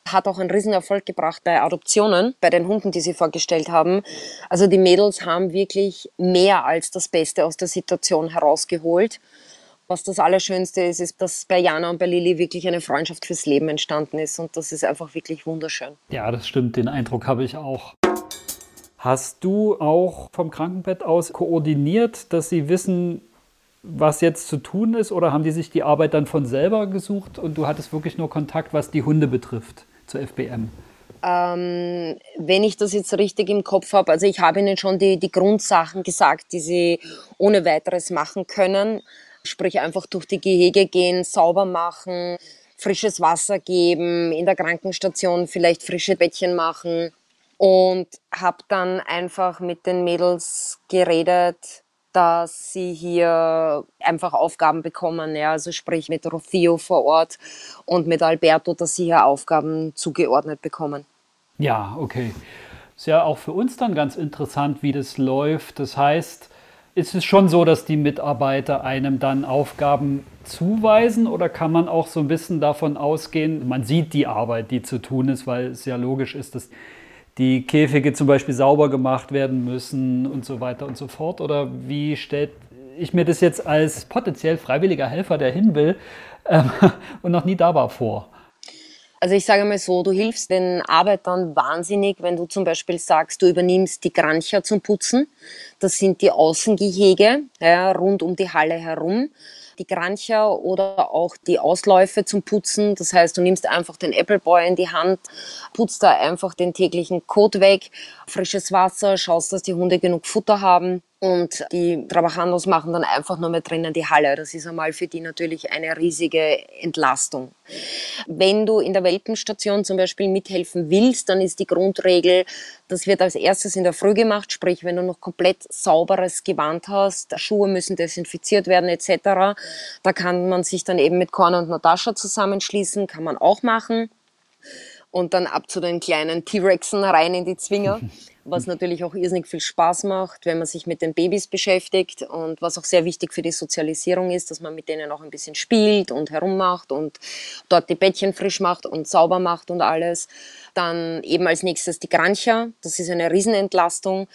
Hat auch einen Riesenerfolg gebracht bei Adoptionen, bei den Hunden, die sie vorgestellt haben. Also die Mädels haben wirklich mehr als das Beste aus der Situation herausgeholt. Was das Allerschönste ist, ist, dass bei Jana und bei Lili wirklich eine Freundschaft fürs Leben entstanden ist. Und das ist einfach wirklich wunderschön. Ja, das stimmt. Den Eindruck habe ich auch. Hast du auch vom Krankenbett aus koordiniert, dass sie wissen, was jetzt zu tun ist? Oder haben die sich die Arbeit dann von selber gesucht und du hattest wirklich nur Kontakt, was die Hunde betrifft, zur FBM? Ähm, wenn ich das jetzt richtig im Kopf habe, also ich habe ihnen schon die, die Grundsachen gesagt, die sie ohne weiteres machen können. Sprich einfach durch die Gehege gehen, sauber machen, frisches Wasser geben, in der Krankenstation vielleicht frische Bettchen machen und habe dann einfach mit den Mädels geredet, dass sie hier einfach Aufgaben bekommen, ja, also sprich mit Rothio vor Ort und mit Alberto, dass sie hier Aufgaben zugeordnet bekommen. Ja, okay. Ist ja auch für uns dann ganz interessant, wie das läuft. Das heißt, ist es schon so, dass die Mitarbeiter einem dann Aufgaben zuweisen oder kann man auch so ein bisschen davon ausgehen, man sieht die Arbeit, die zu tun ist, weil es ja logisch ist, dass die Käfige zum Beispiel sauber gemacht werden müssen und so weiter und so fort? Oder wie stellt ich mir das jetzt als potenziell freiwilliger Helfer, der hin will ähm, *laughs* und noch nie da war, vor? Also ich sage mal so, du hilfst den Arbeitern wahnsinnig, wenn du zum Beispiel sagst, du übernimmst die Grancher zum Putzen. Das sind die Außengehege ja, rund um die Halle herum die Grancher oder auch die Ausläufe zum Putzen. Das heißt, du nimmst einfach den Appleboy in die Hand, putzt da einfach den täglichen Kot weg, frisches Wasser, schaust, dass die Hunde genug Futter haben. Und die Trabajandos machen dann einfach nur mehr drinnen die Halle. Das ist einmal für die natürlich eine riesige Entlastung. Wenn du in der Welpenstation zum Beispiel mithelfen willst, dann ist die Grundregel, das wird als erstes in der Früh gemacht, sprich wenn du noch komplett sauberes Gewand hast, Schuhe müssen desinfiziert werden etc. Da kann man sich dann eben mit Corner und Natascha zusammenschließen, kann man auch machen. Und dann ab zu den kleinen T-Rexen rein in die Zwinger. *laughs* was natürlich auch irrsinnig viel Spaß macht, wenn man sich mit den Babys beschäftigt und was auch sehr wichtig für die Sozialisierung ist, dass man mit denen auch ein bisschen spielt und herummacht und dort die Bettchen frisch macht und sauber macht und alles. Dann eben als nächstes die Grancha, das ist eine Riesenentlastung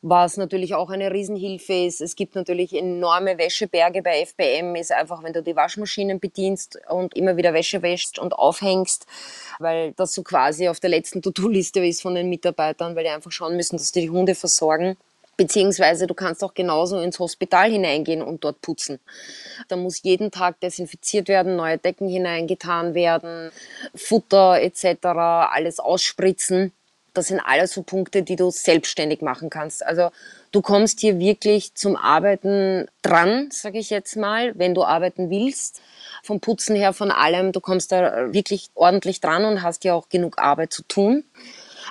was natürlich auch eine Riesenhilfe ist. Es gibt natürlich enorme Wäscheberge bei FBM, ist einfach, wenn du die Waschmaschinen bedienst und immer wieder Wäsche wäschst und aufhängst, weil das so quasi auf der letzten To-Do-Liste ist von den Mitarbeitern, weil die einfach schauen müssen, dass die die Hunde versorgen. Beziehungsweise du kannst auch genauso ins Hospital hineingehen und dort putzen. Da muss jeden Tag desinfiziert werden, neue Decken hineingetan werden, Futter etc., alles ausspritzen das sind alles so Punkte, die du selbstständig machen kannst. Also du kommst hier wirklich zum Arbeiten dran, sage ich jetzt mal, wenn du arbeiten willst. Vom Putzen her, von allem, du kommst da wirklich ordentlich dran und hast ja auch genug Arbeit zu tun.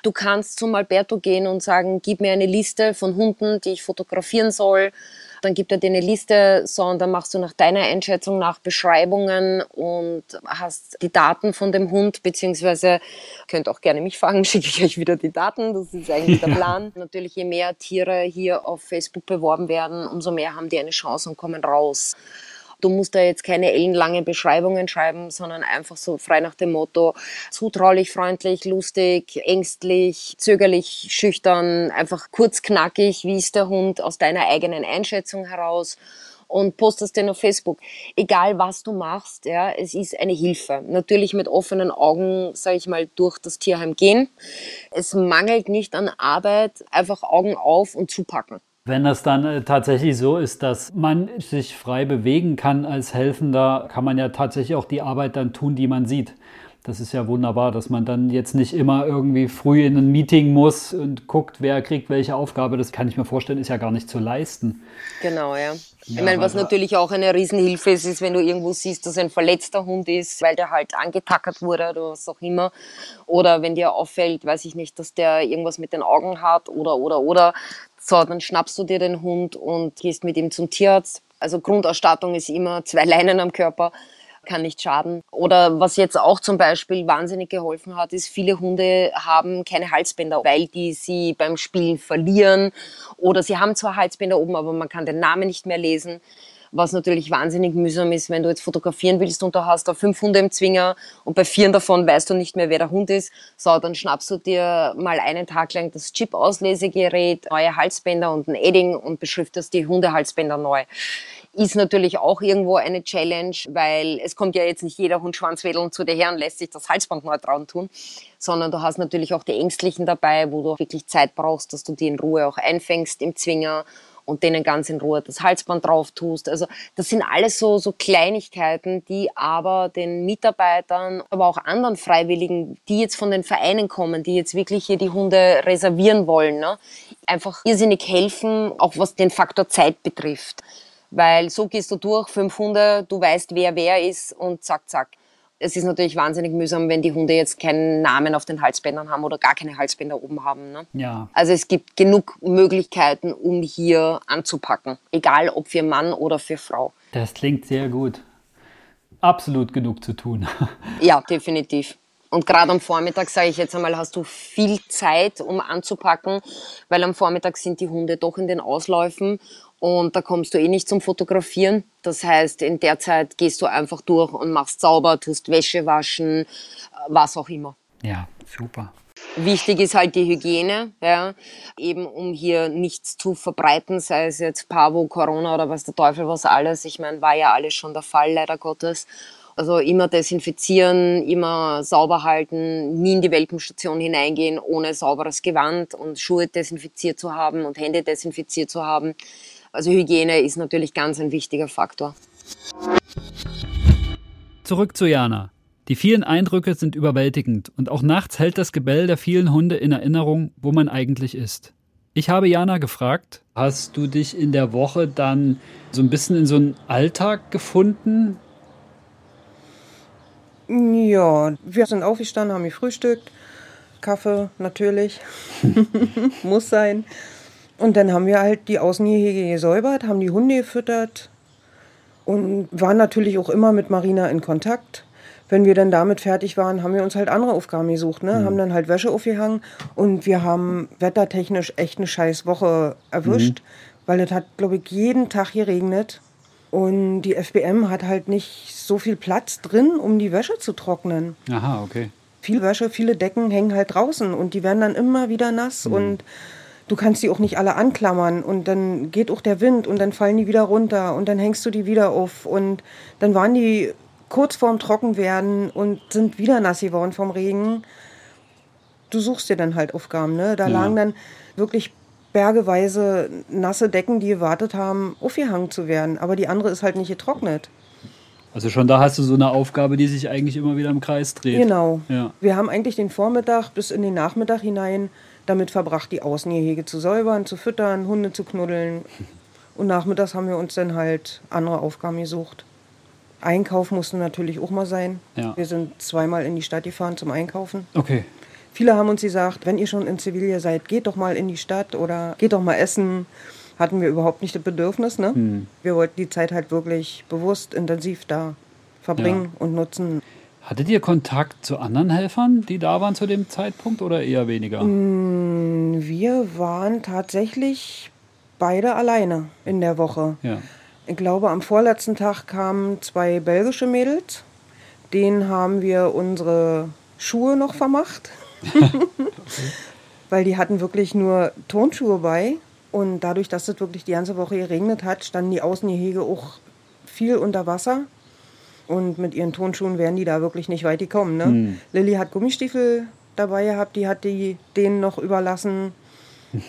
Du kannst zum Alberto gehen und sagen, gib mir eine Liste von Hunden, die ich fotografieren soll dann gibt er dir eine Liste, so, und dann machst du nach deiner Einschätzung nach Beschreibungen und hast die Daten von dem Hund, beziehungsweise könnt auch gerne mich fragen, *laughs* schicke ich euch wieder die Daten, das ist eigentlich der Plan. Natürlich, je mehr Tiere hier auf Facebook beworben werden, umso mehr haben die eine Chance und kommen raus. Du musst da jetzt keine ellenlange Beschreibungen schreiben, sondern einfach so frei nach dem Motto zutraulich, freundlich, lustig, ängstlich, zögerlich, schüchtern, einfach kurz knackig, wie ist der Hund aus deiner eigenen Einschätzung heraus und postest den auf Facebook. Egal was du machst, ja, es ist eine Hilfe. Natürlich mit offenen Augen, sage ich mal, durch das Tierheim gehen. Es mangelt nicht an Arbeit, einfach Augen auf und zupacken. Wenn das dann äh, tatsächlich so ist, dass man sich frei bewegen kann als Helfender, kann man ja tatsächlich auch die Arbeit dann tun, die man sieht. Das ist ja wunderbar, dass man dann jetzt nicht immer irgendwie früh in ein Meeting muss und guckt, wer kriegt welche Aufgabe. Das kann ich mir vorstellen, ist ja gar nicht zu leisten. Genau, ja. Ich meine, was natürlich auch eine Riesenhilfe ist, ist, wenn du irgendwo siehst, dass ein verletzter Hund ist, weil der halt angetackert wurde oder was auch immer. Oder wenn dir auffällt, weiß ich nicht, dass der irgendwas mit den Augen hat oder, oder, oder. So, dann schnappst du dir den Hund und gehst mit ihm zum Tierarzt. Also Grundausstattung ist immer *laughs* zwei Leinen am Körper kann nicht schaden. Oder was jetzt auch zum Beispiel wahnsinnig geholfen hat, ist, viele Hunde haben keine Halsbänder, weil die sie beim Spielen verlieren. Oder sie haben zwar Halsbänder oben, aber man kann den Namen nicht mehr lesen was natürlich wahnsinnig mühsam ist, wenn du jetzt fotografieren willst und du hast da fünf Hunde im Zwinger und bei vier davon weißt du nicht mehr, wer der Hund ist. So, dann schnappst du dir mal einen Tag lang das Chip-Auslesegerät, neue Halsbänder und ein Edding und beschriftest die Hundehalsbänder neu ist natürlich auch irgendwo eine Challenge, weil es kommt ja jetzt nicht jeder Hund schwanzwedeln zu dir her und lässt sich das Halsband neu trauen tun, sondern du hast natürlich auch die Ängstlichen dabei, wo du wirklich Zeit brauchst, dass du die in Ruhe auch einfängst im Zwinger und denen ganz in Ruhe das Halsband drauf tust. Also das sind alles so, so Kleinigkeiten, die aber den Mitarbeitern, aber auch anderen Freiwilligen, die jetzt von den Vereinen kommen, die jetzt wirklich hier die Hunde reservieren wollen, ne, einfach irrsinnig helfen, auch was den Faktor Zeit betrifft. Weil so gehst du durch, fünf Hunde, du weißt, wer wer ist und zack, zack. Es ist natürlich wahnsinnig mühsam, wenn die Hunde jetzt keinen Namen auf den Halsbändern haben oder gar keine Halsbänder oben haben. Ne? Ja. Also es gibt genug Möglichkeiten, um hier anzupacken. Egal ob für Mann oder für Frau. Das klingt sehr gut. Absolut genug zu tun. *laughs* ja, definitiv. Und gerade am Vormittag, sage ich jetzt einmal, hast du viel Zeit, um anzupacken, weil am Vormittag sind die Hunde doch in den Ausläufen und da kommst du eh nicht zum Fotografieren. Das heißt, in der Zeit gehst du einfach durch und machst sauber, tust Wäsche waschen, was auch immer. Ja, super. Wichtig ist halt die Hygiene, ja, eben um hier nichts zu verbreiten, sei es jetzt Pavo, Corona oder was der Teufel was alles. Ich meine, war ja alles schon der Fall, leider Gottes. Also immer desinfizieren, immer sauber halten, nie in die Welpenstation hineingehen ohne sauberes Gewand und Schuhe desinfiziert zu haben und Hände desinfiziert zu haben. Also Hygiene ist natürlich ganz ein wichtiger Faktor. Zurück zu Jana. Die vielen Eindrücke sind überwältigend und auch nachts hält das Gebell der vielen Hunde in Erinnerung, wo man eigentlich ist. Ich habe Jana gefragt, hast du dich in der Woche dann so ein bisschen in so einen Alltag gefunden? Ja, wir sind aufgestanden, haben gefrühstückt. Kaffee natürlich. *laughs* Muss sein. Und dann haben wir halt die Außengehege gesäubert, haben die Hunde gefüttert und waren natürlich auch immer mit Marina in Kontakt. wenn wir dann damit fertig waren, haben wir uns halt andere Aufgaben gesucht, ne? Haben dann halt Wäsche aufgehangen und wir haben wettertechnisch echt eine scheiß Woche erwischt, weil es hat, glaube ich, jeden Tag geregnet. Und die FBM hat halt nicht so viel Platz drin, um die Wäsche zu trocknen. Aha, okay. Viel Wäsche, viele Decken hängen halt draußen und die werden dann immer wieder nass und du kannst die auch nicht alle anklammern und dann geht auch der Wind und dann fallen die wieder runter und dann hängst du die wieder auf und dann waren die kurz vorm Trockenwerden und sind wieder nass geworden vom Regen. Du suchst dir dann halt Aufgaben, ne? Da Ja. lagen dann wirklich bergeweise nasse Decken, die gewartet haben, aufgehangen zu werden. Aber die andere ist halt nicht getrocknet. Also schon da hast du so eine Aufgabe, die sich eigentlich immer wieder im Kreis dreht. Genau. Ja. Wir haben eigentlich den Vormittag bis in den Nachmittag hinein damit verbracht, die Außengehege zu säubern, zu füttern, Hunde zu knuddeln. Und nachmittags haben wir uns dann halt andere Aufgaben gesucht. Einkauf musste natürlich auch mal sein. Ja. Wir sind zweimal in die Stadt gefahren zum Einkaufen. Okay. Viele haben uns gesagt, wenn ihr schon in Sevilla seid, geht doch mal in die Stadt oder geht doch mal essen. Hatten wir überhaupt nicht das Bedürfnis. Ne? Hm. Wir wollten die Zeit halt wirklich bewusst, intensiv da verbringen und nutzen. Hattet ihr Kontakt zu anderen Helfern, die da waren zu dem Zeitpunkt oder eher weniger? Mm. Wir waren tatsächlich beide alleine in der Woche. Ja. Ich glaube, am vorletzten Tag kamen zwei belgische Mädels. Denen haben wir unsere Schuhe noch vermacht. *laughs* Weil die hatten wirklich nur Turnschuhe bei. Und dadurch, dass es wirklich die ganze Woche geregnet hat, standen die Außengehege auch viel unter Wasser. Und mit ihren Turnschuhen wären die da wirklich nicht weit gekommen. Ne? Lilly hat Gummistiefel dabei gehabt, die hat die denen noch überlassen.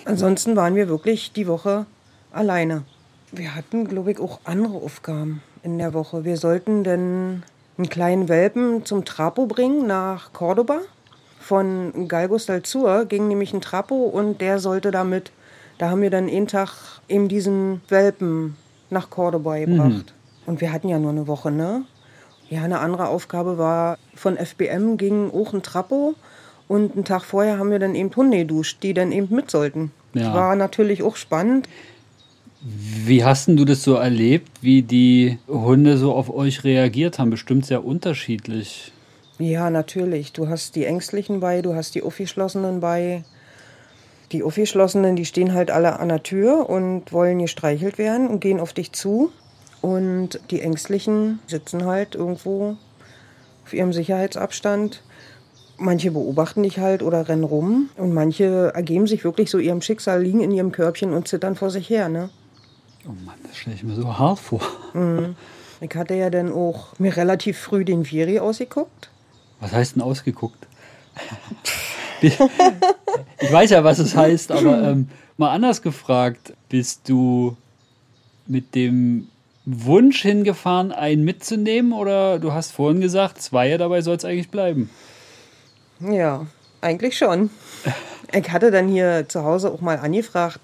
Ansonsten waren wir wirklich die Woche alleine. Wir hatten, glaube ich, auch andere Aufgaben in der Woche. Wir sollten dann einen kleinen Welpen zum Trapo bringen nach Cordoba. Von Galgos del Sur ging nämlich ein Trapo und der sollte damit, da haben wir dann einen Tag eben diesen Welpen nach Cordoba gebracht. Und wir hatten ja nur eine Woche, ne? Ja, eine andere Aufgabe war, von FBM ging auch ein Trapo und einen Tag vorher haben wir dann eben Hunde geduscht, die dann eben mit sollten. Ja. War natürlich auch spannend. Wie hast denn du das so erlebt, wie die Hunde so auf euch reagiert haben? Bestimmt sehr unterschiedlich. Ja, natürlich. Du hast die Ängstlichen bei, du hast die Aufgeschlossenen bei. Die Aufgeschlossenen, die stehen halt alle an der Tür und wollen gestreichelt werden und gehen auf dich zu. Und die Ängstlichen sitzen halt irgendwo auf ihrem Sicherheitsabstand. Manche beobachten dich halt oder rennen rum und manche ergeben sich wirklich so ihrem Schicksal, liegen in ihrem Körbchen und zittern vor sich her, ne? Oh Mann, das stelle ich mir so hart vor. Ich hatte ja dann auch mir relativ früh den Viri ausgeguckt. Was heißt denn ausgeguckt? ich ich weiß ja, was es heißt, aber ähm, mal anders gefragt, bist du mit dem Wunsch hingefahren, einen mitzunehmen oder du hast vorhin gesagt, zwei, dabei soll es eigentlich bleiben? Ja, eigentlich schon. Ich hatte dann hier zu Hause auch mal angefragt,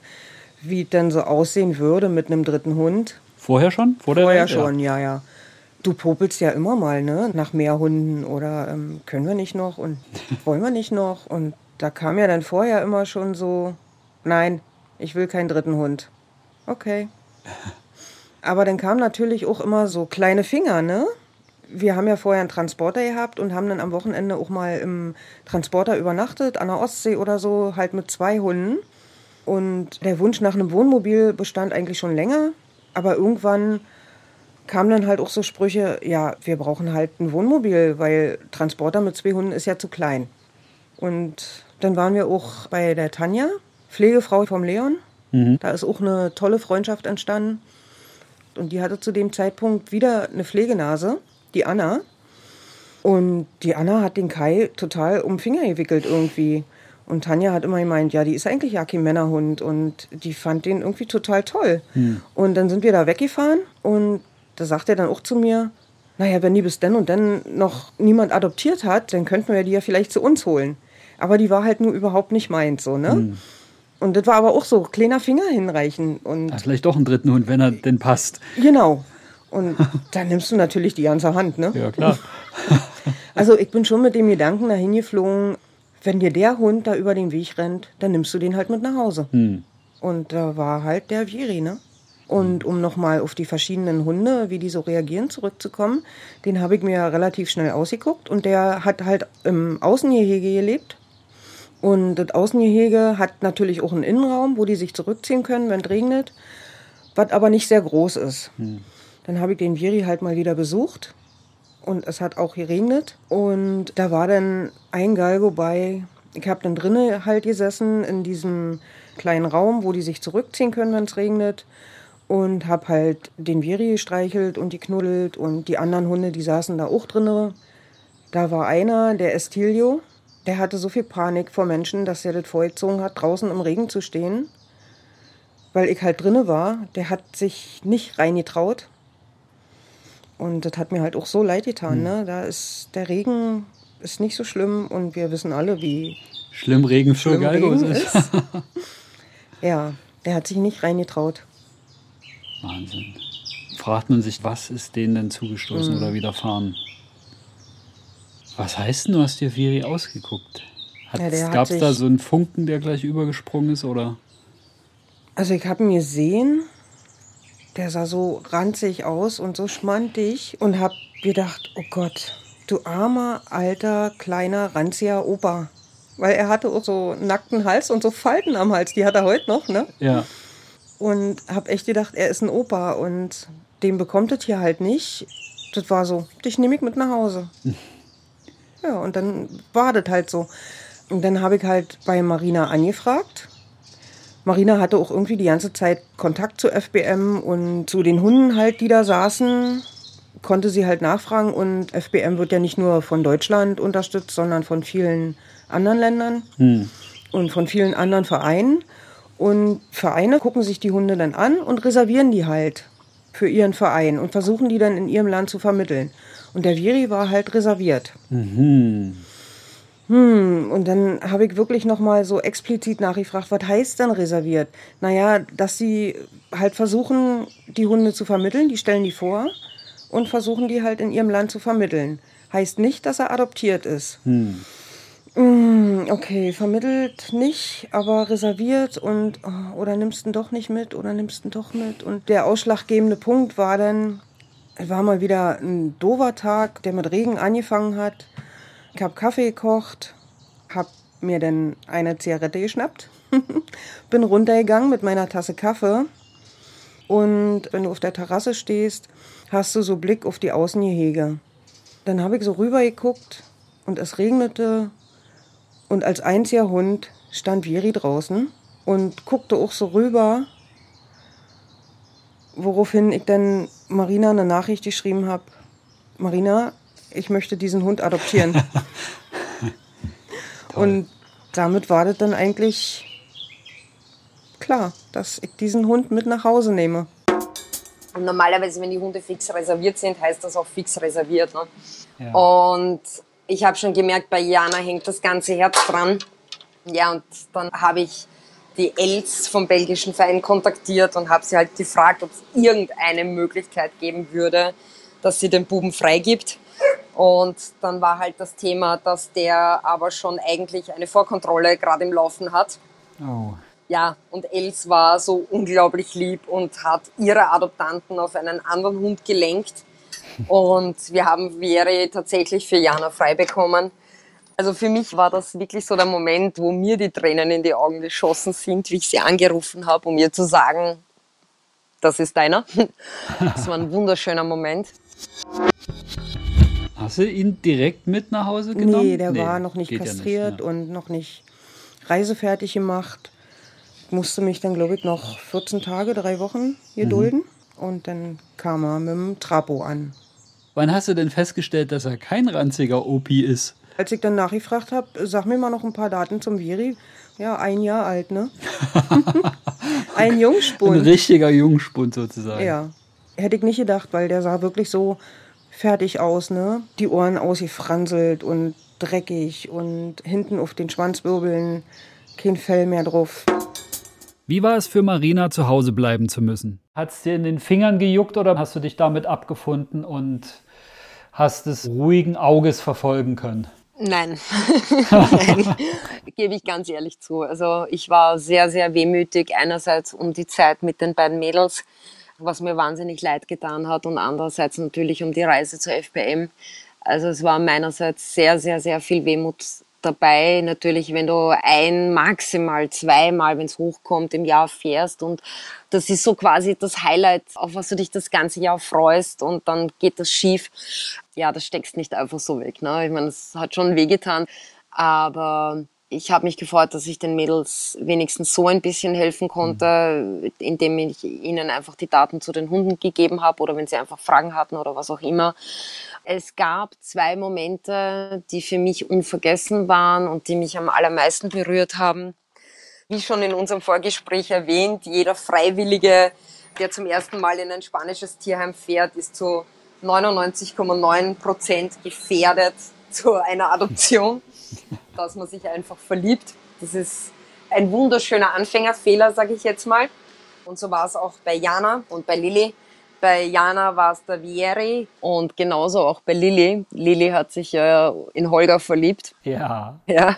wie es denn so aussehen würde mit einem dritten Hund. Vorher schon? Vor Vorher Welt? schon, ja, ja. Du popelst ja immer mal, ne? Nach mehr Hunden oder ähm, können wir nicht noch und *laughs* wollen wir nicht noch. Und da kam ja dann vorher immer schon so, nein, ich will keinen dritten Hund. Okay. *laughs* Aber dann kamen natürlich auch immer so kleine Finger, ne? Wir haben ja vorher einen Transporter gehabt und haben dann am Wochenende auch mal im Transporter übernachtet, an der Ostsee oder so, halt mit zwei Hunden. Und der Wunsch nach einem Wohnmobil bestand eigentlich schon länger. Aber irgendwann kamen dann halt auch so Sprüche, ja, wir brauchen halt ein Wohnmobil, weil Transporter mit zwei Hunden ist ja zu klein. Und dann waren wir auch bei der Tanja, Pflegefrau vom Leon. Da ist auch eine tolle Freundschaft entstanden. Und die hatte zu dem Zeitpunkt wieder eine Pflegenase, die Anna. Und die Anna hat den Kai total um den Finger gewickelt irgendwie. Und Tanja hat immer gemeint, ja, die ist eigentlich ja kein Männerhund. Und die fand den irgendwie total toll. Und dann sind wir da weggefahren und da sagt er dann auch zu mir, naja, wenn die bis dann und dann noch niemand adoptiert hat, dann könnten wir die ja vielleicht zu uns holen. Aber die war halt nur überhaupt nicht meins, so, ne? Und das war aber auch so, kleiner Finger hinreichen. Und Ah, vielleicht doch einen dritten Hund, wenn er denn passt. Genau. Und dann nimmst du natürlich die ganze Hand, ne? Ja, klar. *laughs* Also ich bin schon mit dem Gedanken dahin geflogen, wenn dir der Hund da über den Weg rennt, dann nimmst du den halt mit nach Hause. Und da war halt der Viri, ne? Und um nochmal auf die verschiedenen Hunde, wie die so reagieren, zurückzukommen, den habe ich mir relativ schnell ausgeguckt. Und der hat halt im Außengehege gelebt. Und das Außengehege hat natürlich auch einen Innenraum, wo die sich zurückziehen können, wenn es regnet, was aber nicht sehr groß ist. Hm. Dann habe ich den Viri halt mal wieder besucht und es hat auch geregnet. Und da war dann ein Galgo bei. Ich habe dann drinnen halt gesessen in diesem kleinen Raum, wo die sich zurückziehen können, wenn es regnet. Und habe halt den Viri gestreichelt und die knuddelt. Und die anderen Hunde, die saßen da auch drinnen. Da war einer, der Estilio, der hatte so viel Panik vor Menschen, dass er das vorgezogen hat, draußen im Regen zu stehen. Weil ich halt drinne war. Der hat sich nicht reingetraut. Und das hat mir halt auch so leid getan. Mhm. Ne? Da ist der Regen ist nicht so schlimm und wir wissen alle, wie schlimm Regen für Galgos ist. ist. *laughs* ja, der hat sich nicht reingetraut. Wahnsinn. Fragt man sich, was ist denen denn zugestoßen mhm. oder widerfahren? Was heißt denn, du hast dir Viri ausgeguckt? Ja, Gab es da so einen Funken, der gleich übergesprungen ist, oder? Also ich habe ihn gesehen der sah so ranzig aus und so schmantig und hab gedacht, oh Gott, du armer, alter, kleiner, ranziger Opa. Weil er hatte auch so nackten Hals und so Falten am Hals, die hat er heute noch, ne? Ja. Und hab echt gedacht, er ist ein Opa und den bekommt es hier halt nicht. Das war so, dich nehme ich mit nach Hause. *laughs* ja, und dann war das halt so. Und dann habe ich halt bei Marina angefragt Marina hatte auch irgendwie die ganze Zeit Kontakt zu FBM und zu den Hunden halt, die da saßen, konnte sie halt nachfragen. Und FBM wird ja nicht nur von Deutschland unterstützt, sondern von vielen anderen Ländern hm. und von vielen anderen Vereinen. Und Vereine gucken sich die Hunde dann an und reservieren die halt für ihren Verein und versuchen die dann in ihrem Land zu vermitteln. Und der Viri war halt reserviert. Mhm. Hm, und dann habe ich wirklich nochmal so explizit nachgefragt, was heißt denn reserviert? Naja, dass sie halt versuchen, die Hunde zu vermitteln, die stellen die vor und versuchen die halt in ihrem Land zu vermitteln. Heißt nicht, dass er adoptiert ist. Hm. hm okay, vermittelt nicht, aber reserviert und oh, oder nimmst du ihn doch nicht mit oder nimmst du ihn doch mit. Und der ausschlaggebende Punkt war dann, es war mal wieder ein dover Tag, der mit Regen angefangen hat. Ich habe Kaffee gekocht, habe mir dann eine Zigarette geschnappt, *laughs* bin runtergegangen mit meiner Tasse Kaffee und wenn du auf der Terrasse stehst, hast du so Blick auf die Außengehege. Dann habe ich so rüber geguckt und es regnete und als einziger Hund stand Viri draußen und guckte auch so rüber, woraufhin ich dann Marina eine Nachricht geschrieben habe. Marina, ich möchte diesen Hund adoptieren. *laughs* und damit war das dann eigentlich klar, dass ich diesen Hund mit nach Hause nehme. Und normalerweise, wenn die Hunde fix reserviert sind, heißt das auch fix reserviert. Ne? Ja. Und ich habe schon gemerkt, bei Jana hängt das ganze Herz dran. Ja, und dann habe ich die Els vom belgischen Verein kontaktiert und habe sie halt gefragt, ob es irgendeine Möglichkeit geben würde, dass sie den Buben freigibt. Und dann war halt das Thema, dass der aber schon eigentlich eine Vorkontrolle gerade im Laufen hat. Oh. Ja, und Els war so unglaublich lieb und hat ihre Adoptanten auf einen anderen Hund gelenkt. Und wir haben Vere tatsächlich für Jana frei bekommen. Also für mich war das wirklich so der Moment, wo mir die Tränen in die Augen geschossen sind, wie ich sie angerufen habe, um ihr zu sagen, das ist deiner. *laughs* Das war ein wunderschöner Moment. Hast du ihn direkt mit nach Hause genommen? Nee, der nee, war noch nicht kastriert ja nicht, und noch nicht reisefertig gemacht. Ich musste mich dann, glaube ich, noch 14 Tage, drei Wochen gedulden. Mhm. Und dann kam er mit dem Trapo an. Wann hast du denn festgestellt, dass er kein ranziger Opi ist? Als ich dann nachgefragt habe, sag mir mal noch ein paar Daten zum Viri. Ja, ein Jahr alt, ne? *laughs* ein Jungspund. Ein richtiger Jungspund sozusagen. Ja. Hätte ich nicht gedacht, weil der sah wirklich so fertig aus, ne? Die Ohren ausgefranselt und dreckig und hinten auf den Schwanzwirbeln kein Fell mehr drauf. Wie war es für Marina, zu Hause bleiben zu müssen? Hat es dir in den Fingern gejuckt oder hast du dich damit abgefunden und hast es ruhigen Auges verfolgen können? Nein. *laughs* Nein. gebe ich ganz ehrlich zu. Also ich war sehr, sehr wehmütig. Einerseits um die Zeit mit den beiden Mädels, was mir wahnsinnig leid getan hat und andererseits natürlich um die Reise zur FPM. Also es war meinerseits sehr, sehr, sehr viel Wehmut dabei. Natürlich, wenn du ein, maximal zweimal, wenn es hochkommt, im Jahr fährst und das ist so quasi das Highlight, auf was du dich das ganze Jahr freust und dann geht das schief. Ja, das steckst nicht einfach so weg. Ne? Ich meine, es hat schon wehgetan, aber ich habe mich gefreut, dass ich den Mädels wenigstens so ein bisschen helfen konnte, indem ich ihnen einfach die Daten zu den Hunden gegeben habe oder wenn sie einfach Fragen hatten oder was auch immer. Es gab zwei Momente, die für mich unvergessen waren und die mich am allermeisten berührt haben. Wie schon in unserem Vorgespräch erwähnt, jeder Freiwillige, der zum ersten Mal in ein spanisches Tierheim fährt, ist zu 99,9 Prozent gefährdet *laughs* zu einer Adoption, *laughs* dass man sich einfach verliebt. Das ist ein wunderschöner Anfängerfehler, sage ich jetzt mal. Und so war es auch bei Jana und bei Lilly. Bei Jana war es der Vieri und genauso auch bei Lilly. Lilly hat sich ja in Holger verliebt. Ja. Ja.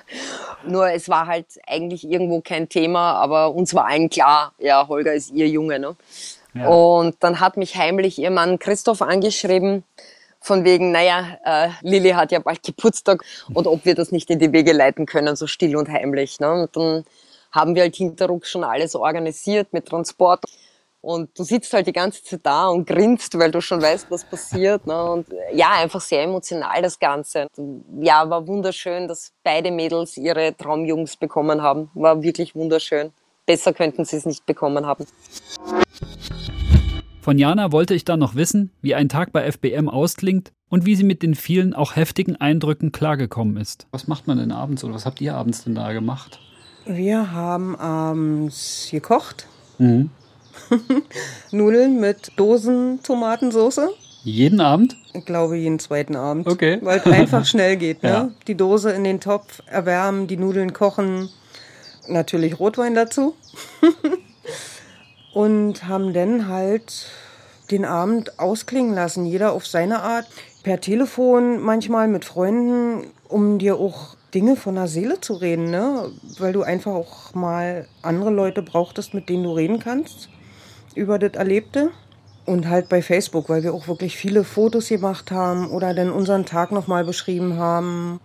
Nur es war halt eigentlich irgendwo kein Thema, aber uns war allen klar, ja, Holger ist ihr Junge. Ne? Ja. Und dann hat mich heimlich ihr Mann Christoph angeschrieben, von wegen, naja, äh, Lilly hat ja bald Geburtstag und ob wir das nicht in die Wege leiten können, so still und heimlich. Ne? Und dann haben wir halt hinterruck schon alles organisiert mit Transport. Und du sitzt halt die ganze Zeit da und grinst, weil du schon weißt, was passiert. Ne? Und ja, einfach sehr emotional das Ganze. Ja, war wunderschön, dass beide Mädels ihre Traumjungs bekommen haben. War wirklich wunderschön. Besser könnten sie es nicht bekommen haben. Von Jana wollte ich dann noch wissen, wie ein Tag bei FBM ausklingt und wie sie mit den vielen auch heftigen Eindrücken klargekommen ist. Was macht man denn abends oder was habt ihr abends denn da gemacht? Wir haben abends gekocht. Mhm. *laughs* Nudeln mit Dosen Tomatensauce. Jeden Abend? Ich glaube, jeden zweiten Abend. Okay. Weil es einfach schnell geht. *laughs* Ne? Ja. Die Dose in den Topf erwärmen, die Nudeln kochen. Natürlich Rotwein dazu. *laughs* und haben dann halt den Abend ausklingen lassen. Jeder auf seine Art. Per Telefon, manchmal mit Freunden, um dir auch Dinge von der Seele zu reden, ne? Weil du einfach auch mal andere Leute brauchtest, mit denen du reden kannst über das Erlebte. Und halt bei Facebook, weil wir auch wirklich viele Fotos gemacht haben oder dann unseren Tag nochmal beschrieben haben.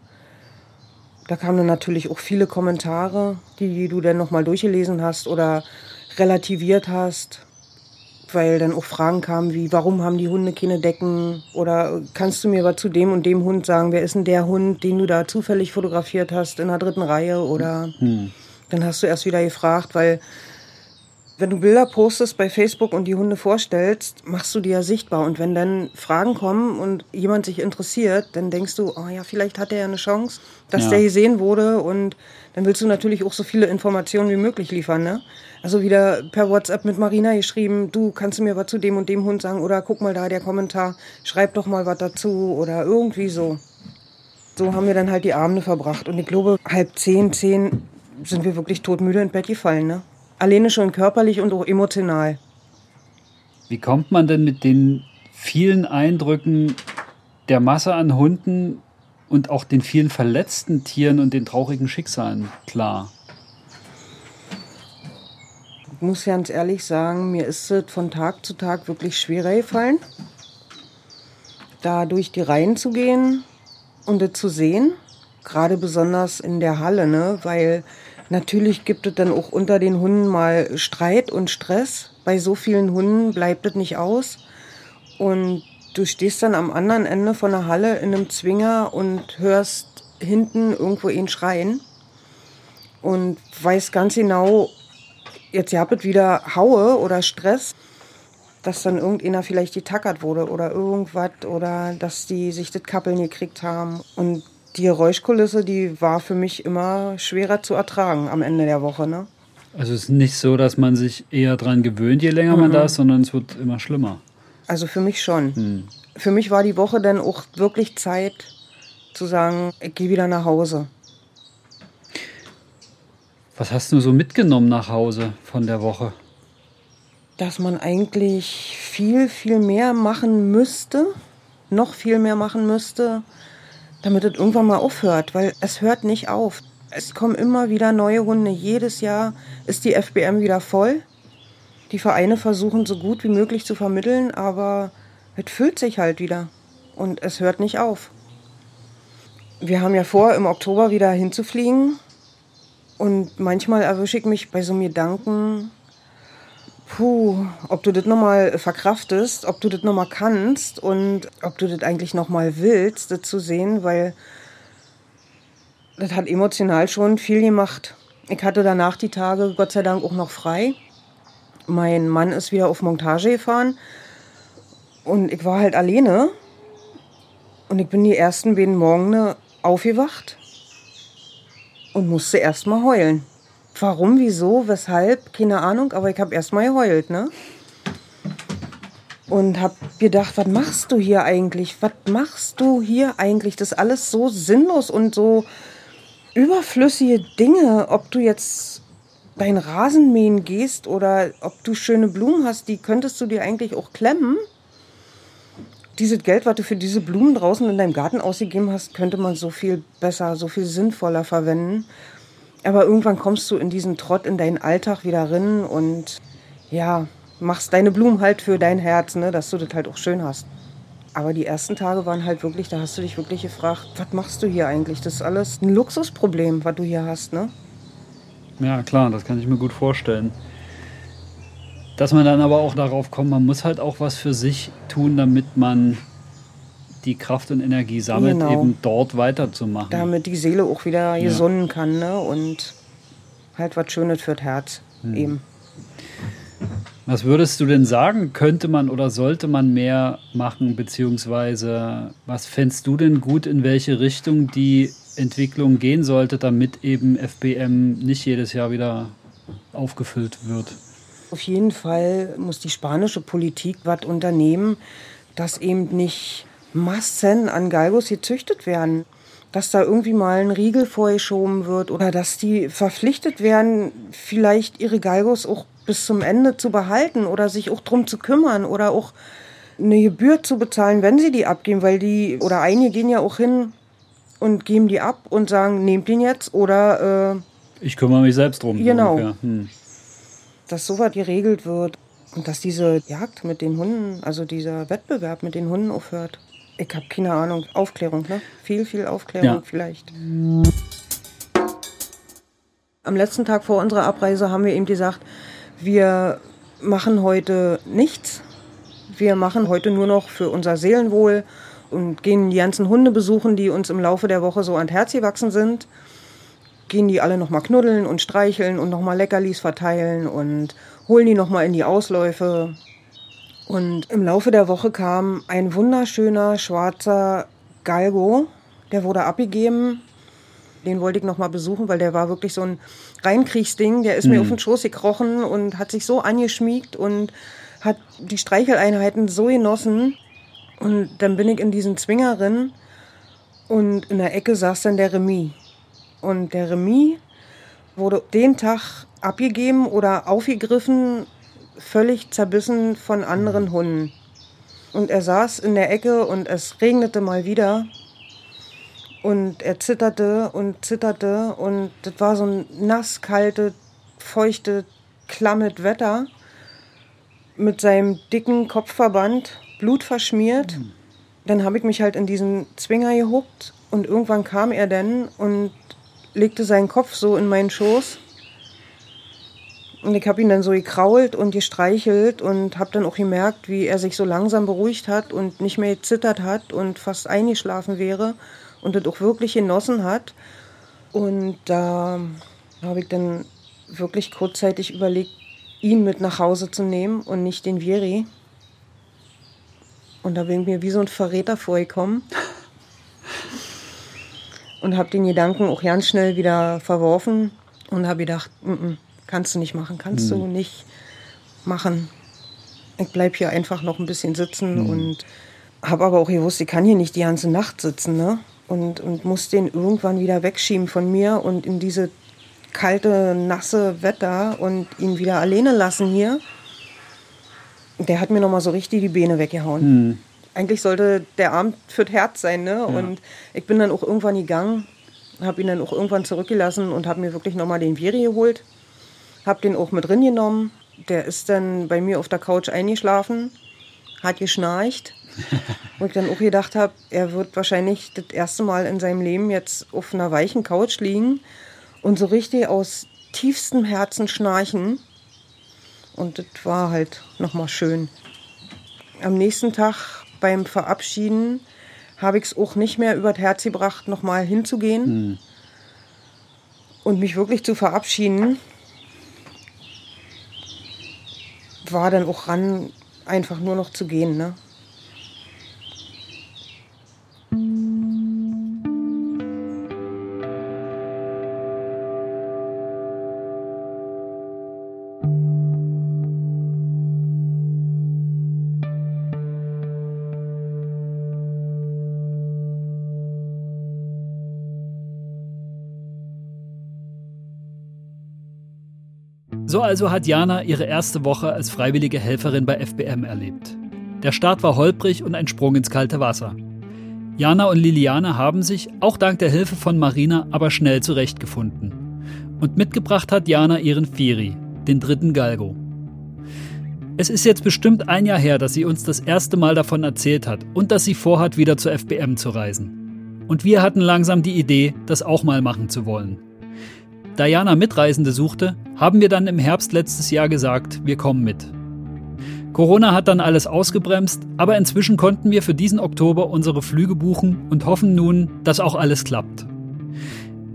Da kamen dann natürlich auch viele Kommentare, die du dann nochmal durchgelesen hast oder relativiert hast, weil dann auch Fragen kamen wie, warum haben die Hunde keine Decken? Oder kannst du mir aber zu dem und dem Hund sagen, wer ist denn der Hund, den du da zufällig fotografiert hast in der dritten Reihe? Oder hm. dann hast du erst wieder gefragt, weil wenn du Bilder postest bei Facebook und die Hunde vorstellst, machst du die ja sichtbar. Und wenn dann Fragen kommen und jemand sich interessiert, dann denkst du, oh ja, vielleicht hat er ja eine Chance, dass ja. der gesehen wurde. Und dann willst du natürlich auch so viele Informationen wie möglich liefern. Ne? Also wieder per WhatsApp mit Marina geschrieben, du kannst du mir was zu dem und dem Hund sagen oder guck mal da der Kommentar, schreib doch mal was dazu oder irgendwie so. So haben wir dann halt die Abende verbracht. Und ich glaube, halb zehn, zehn sind wir wirklich todmüde ins Bett gefallen. Ne? Alleine schon körperlich und auch emotional. Wie kommt man denn mit den vielen Eindrücken der Masse an Hunden und auch den vielen verletzten Tieren und den traurigen Schicksalen klar? Ich muss ganz ehrlich sagen, mir ist es von Tag zu Tag wirklich schwerer gefallen, da durch die Reihen zu gehen und es zu sehen. Gerade besonders in der Halle, ne? weil Natürlich gibt es dann auch unter den Hunden mal Streit und Stress. Bei so vielen Hunden bleibt es nicht aus. Und du stehst dann am anderen Ende von der Halle in einem Zwinger und hörst hinten irgendwo ihn schreien und weißt ganz genau, jetzt habt ihr wieder Haue oder Stress, dass dann irgendeiner vielleicht getackert wurde oder irgendwas oder dass die sich das Kappeln gekriegt haben. Und die Geräuschkulisse, die war für mich immer schwerer zu ertragen am Ende der Woche. Ne? Also es ist nicht so, dass man sich eher dran gewöhnt, je länger mhm. man da ist, sondern es wird immer schlimmer. Also für mich schon. Mhm. Für mich war die Woche dann auch wirklich Zeit zu sagen, ich gehe wieder nach Hause. Was hast du so mitgenommen nach Hause von der Woche? Dass man eigentlich viel, viel mehr machen müsste, noch viel mehr machen müsste, damit es irgendwann mal aufhört, weil es hört nicht auf. Es kommen immer wieder neue Hunde. Jedes Jahr ist die FBM wieder voll. Die Vereine versuchen so gut wie möglich zu vermitteln, aber es füllt sich halt wieder und es hört nicht auf. Wir haben ja vor, im Oktober wieder hinzufliegen und manchmal erwische ich mich bei so einem Gedanken, puh, ob du das nochmal verkraftest, ob du das nochmal kannst und ob du das eigentlich nochmal willst, das zu sehen, weil das hat emotional schon viel gemacht. Ich hatte danach die Tage Gott sei Dank auch noch frei. Mein Mann ist wieder auf Montage gefahren und ich war halt alleine. Und ich bin die ersten beiden Morgen aufgewacht und musste erst mal heulen. Warum, wieso, weshalb, keine Ahnung, aber ich habe erst mal geheult, ne? Und habe gedacht, was machst du hier eigentlich? Was machst du hier eigentlich? Das ist alles so sinnlos und so überflüssige Dinge. Ob du jetzt dein Rasenmähen gehst oder ob du schöne Blumen hast, die könntest du dir eigentlich auch klemmen dieses Geld, was du für diese Blumen draußen in deinem Garten ausgegeben hast, könnte man so viel besser, so viel sinnvoller verwenden. Aber irgendwann kommst du in diesen Trott in deinen Alltag wieder rein und ja, machst deine Blumen halt für dein Herz, ne, dass du das halt auch schön hast. Aber die ersten Tage waren halt wirklich, da hast du dich wirklich gefragt, was machst du hier eigentlich? Das ist alles ein Luxusproblem, was du hier hast, ne? Ja, klar, das kann ich mir gut vorstellen dass man dann aber auch darauf kommt, man muss halt auch was für sich tun, damit man die Kraft und Energie sammelt, genau. eben dort weiterzumachen. Damit die Seele auch wieder ja. gesonnen kann ne? und halt was Schönes für das Herz hm. eben. Was würdest du denn sagen, könnte man oder sollte man mehr machen, beziehungsweise was fändest du denn gut, in welche Richtung die Entwicklung gehen sollte, damit eben FBM nicht jedes Jahr wieder aufgefüllt wird? Auf jeden Fall muss die spanische Politik was unternehmen, dass eben nicht Massen an Galgos gezüchtet werden. Dass da irgendwie mal ein Riegel vorgeschoben wird oder dass die verpflichtet werden, vielleicht ihre Galgos auch bis zum Ende zu behalten oder sich auch drum zu kümmern oder auch eine Gebühr zu bezahlen, wenn sie die abgeben, weil die oder einige gehen ja auch hin und geben die ab und sagen, nehmt ihn jetzt oder äh, ich kümmere mich selbst drum. Genau. Hm dass sowas geregelt wird und dass diese Jagd mit den Hunden, also dieser Wettbewerb mit den Hunden aufhört. Ich habe keine Ahnung. Aufklärung, ne? Viel, viel Aufklärung ja. vielleicht. Am letzten Tag vor unserer Abreise haben wir ihm gesagt, wir machen heute nichts. Wir machen heute nur noch für unser Seelenwohl und gehen die ganzen Hunde besuchen, die uns im Laufe der Woche so ans Herz gewachsen sind gehen die alle nochmal knuddeln und streicheln und nochmal Leckerlis verteilen und holen die nochmal in die Ausläufe. Und im Laufe der Woche kam ein wunderschöner schwarzer Galgo, der wurde abgegeben. Den wollte ich nochmal besuchen, weil der war wirklich so ein Reinkriegsding. Der ist mhm. mir auf den Schoß gekrochen und hat sich so angeschmiegt und hat die Streicheleinheiten so genossen. Und dann bin ich in diesen Zwingerin und in der Ecke saß dann der Remy. Und der Remis wurde den Tag abgegeben oder aufgegriffen, völlig zerbissen von anderen Hunden. Und er saß in der Ecke und es regnete mal wieder. Und er zitterte und zitterte und das war so ein nass, kalte, feuchte, klammet Wetter mit seinem dicken Kopfverband, blutverschmiert. Mhm. Dann habe ich mich halt in diesen Zwinger gehuckt und irgendwann kam er dann und legte seinen Kopf so in meinen Schoß. Und ich habe ihn dann so gekrault und gestreichelt und habe dann auch gemerkt, wie er sich so langsam beruhigt hat und nicht mehr gezittert hat und fast eingeschlafen wäre und das auch wirklich genossen hat. Und da habe ich dann wirklich kurzzeitig überlegt, ihn mit nach Hause zu nehmen und nicht den Vieri. Und da bin ich mir wie so ein Verräter vorgekommen und habe den Gedanken auch ganz schnell wieder verworfen und habe gedacht, N -n, kannst du nicht machen, kannst mhm. du nicht machen. Ich bleibe hier einfach noch ein bisschen sitzen mhm. und habe aber auch gewusst, ich kann hier nicht die ganze Nacht sitzen, ne? Und, und muss den irgendwann wieder wegschieben von mir und in diese kalte, nasse Wetter und ihn wieder alleine lassen hier. Der hat mir nochmal so richtig die Beine weggehauen. Mhm eigentlich sollte der Abend für das Herz sein, ne? Ja. Und ich bin dann auch irgendwann gegangen, habe ihn dann auch irgendwann zurückgelassen und habe mir wirklich nochmal den Viri geholt. Habe den auch mit drin genommen. Der ist dann bei mir auf der Couch eingeschlafen, hat geschnarcht. *laughs* Wo ich dann auch gedacht habe, er wird wahrscheinlich das erste Mal in seinem Leben jetzt auf einer weichen Couch liegen und so richtig aus tiefstem Herzen schnarchen. Und das war halt nochmal schön. Am nächsten Tag beim Verabschieden habe ich es auch nicht mehr über das Herz gebracht, nochmal hinzugehen hm. und mich wirklich zu verabschieden. War dann auch ran, einfach nur noch zu gehen. Ne? So also hat Jana ihre erste Woche als freiwillige Helferin bei FBM erlebt. Der Start war holprig und ein Sprung ins kalte Wasser. Jana und Liliane haben sich, auch dank der Hilfe von Marina, aber schnell zurechtgefunden. Und mitgebracht hat Jana ihren Firi, den dritten Galgo. Es ist jetzt bestimmt ein Jahr her, dass sie uns das erste Mal davon erzählt hat und dass sie vorhat, wieder zur FBM zu reisen. Und wir hatten langsam die Idee, das auch mal machen zu wollen. Diana Mitreisende suchte, haben wir dann im Herbst letztes Jahr gesagt, wir kommen mit. Corona hat dann alles ausgebremst, aber inzwischen konnten wir für diesen Oktober unsere Flüge buchen und hoffen nun, dass auch alles klappt.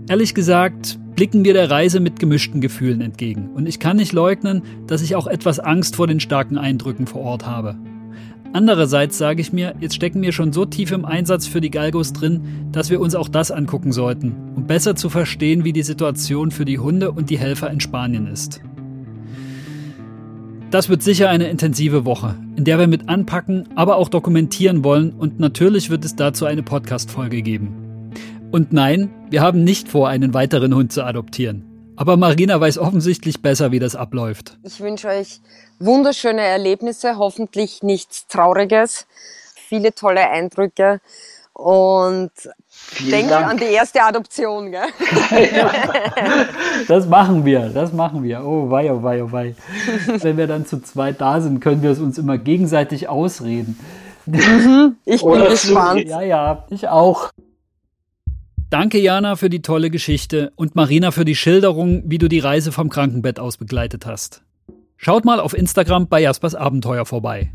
Ehrlich gesagt, blicken wir der Reise mit gemischten Gefühlen entgegen und ich kann nicht leugnen, dass ich auch etwas Angst vor den starken Eindrücken vor Ort habe. Andererseits sage ich mir, jetzt stecken wir schon so tief im Einsatz für die Galgos drin, dass wir uns auch das angucken sollten, um besser zu verstehen, wie die Situation für die Hunde und die Helfer in Spanien ist. Das wird sicher eine intensive Woche, in der wir mit anpacken, aber auch dokumentieren wollen und natürlich wird es dazu eine Podcast-Folge geben. Und nein, wir haben nicht vor, einen weiteren Hund zu adoptieren. Aber Marina weiß offensichtlich besser, wie das abläuft. Ich wünsche euch wunderschöne Erlebnisse, hoffentlich nichts Trauriges, viele tolle Eindrücke und denkt Dank. an die erste Adoption. Gell? *laughs* das machen wir, das machen wir. Oh wei, oh wei, oh wei. Wenn wir dann zu zweit da sind, können wir es uns immer gegenseitig ausreden. Mhm, ich bin gespannt. Ja, ja, ich auch. Danke, Jana, für die tolle Geschichte und Marina für die Schilderung, wie du die Reise vom Krankenbett aus begleitet hast. Schaut mal auf Instagram bei Jaspers Abenteuer vorbei.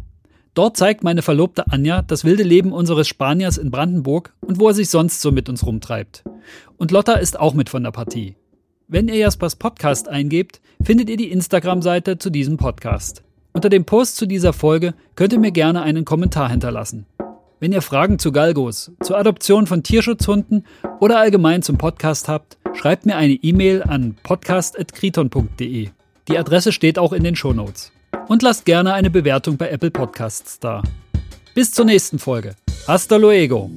Dort zeigt meine Verlobte Anja das wilde Leben unseres Spaniers in Brandenburg und wo er sich sonst so mit uns rumtreibt. Und Lotta ist auch mit von der Partie. Wenn ihr Jaspers Podcast eingebt, findet ihr die Instagram-Seite zu diesem Podcast. Unter dem Post zu dieser Folge könnt ihr mir gerne einen Kommentar hinterlassen. Wenn ihr Fragen zu Galgos, zur Adoption von Tierschutzhunden oder allgemein zum Podcast habt, schreibt mir eine E-Mail an podcast.kriton.de. Die Adresse steht auch in den Shownotes. Und lasst gerne eine Bewertung bei Apple Podcasts da. Bis zur nächsten Folge. Hasta luego!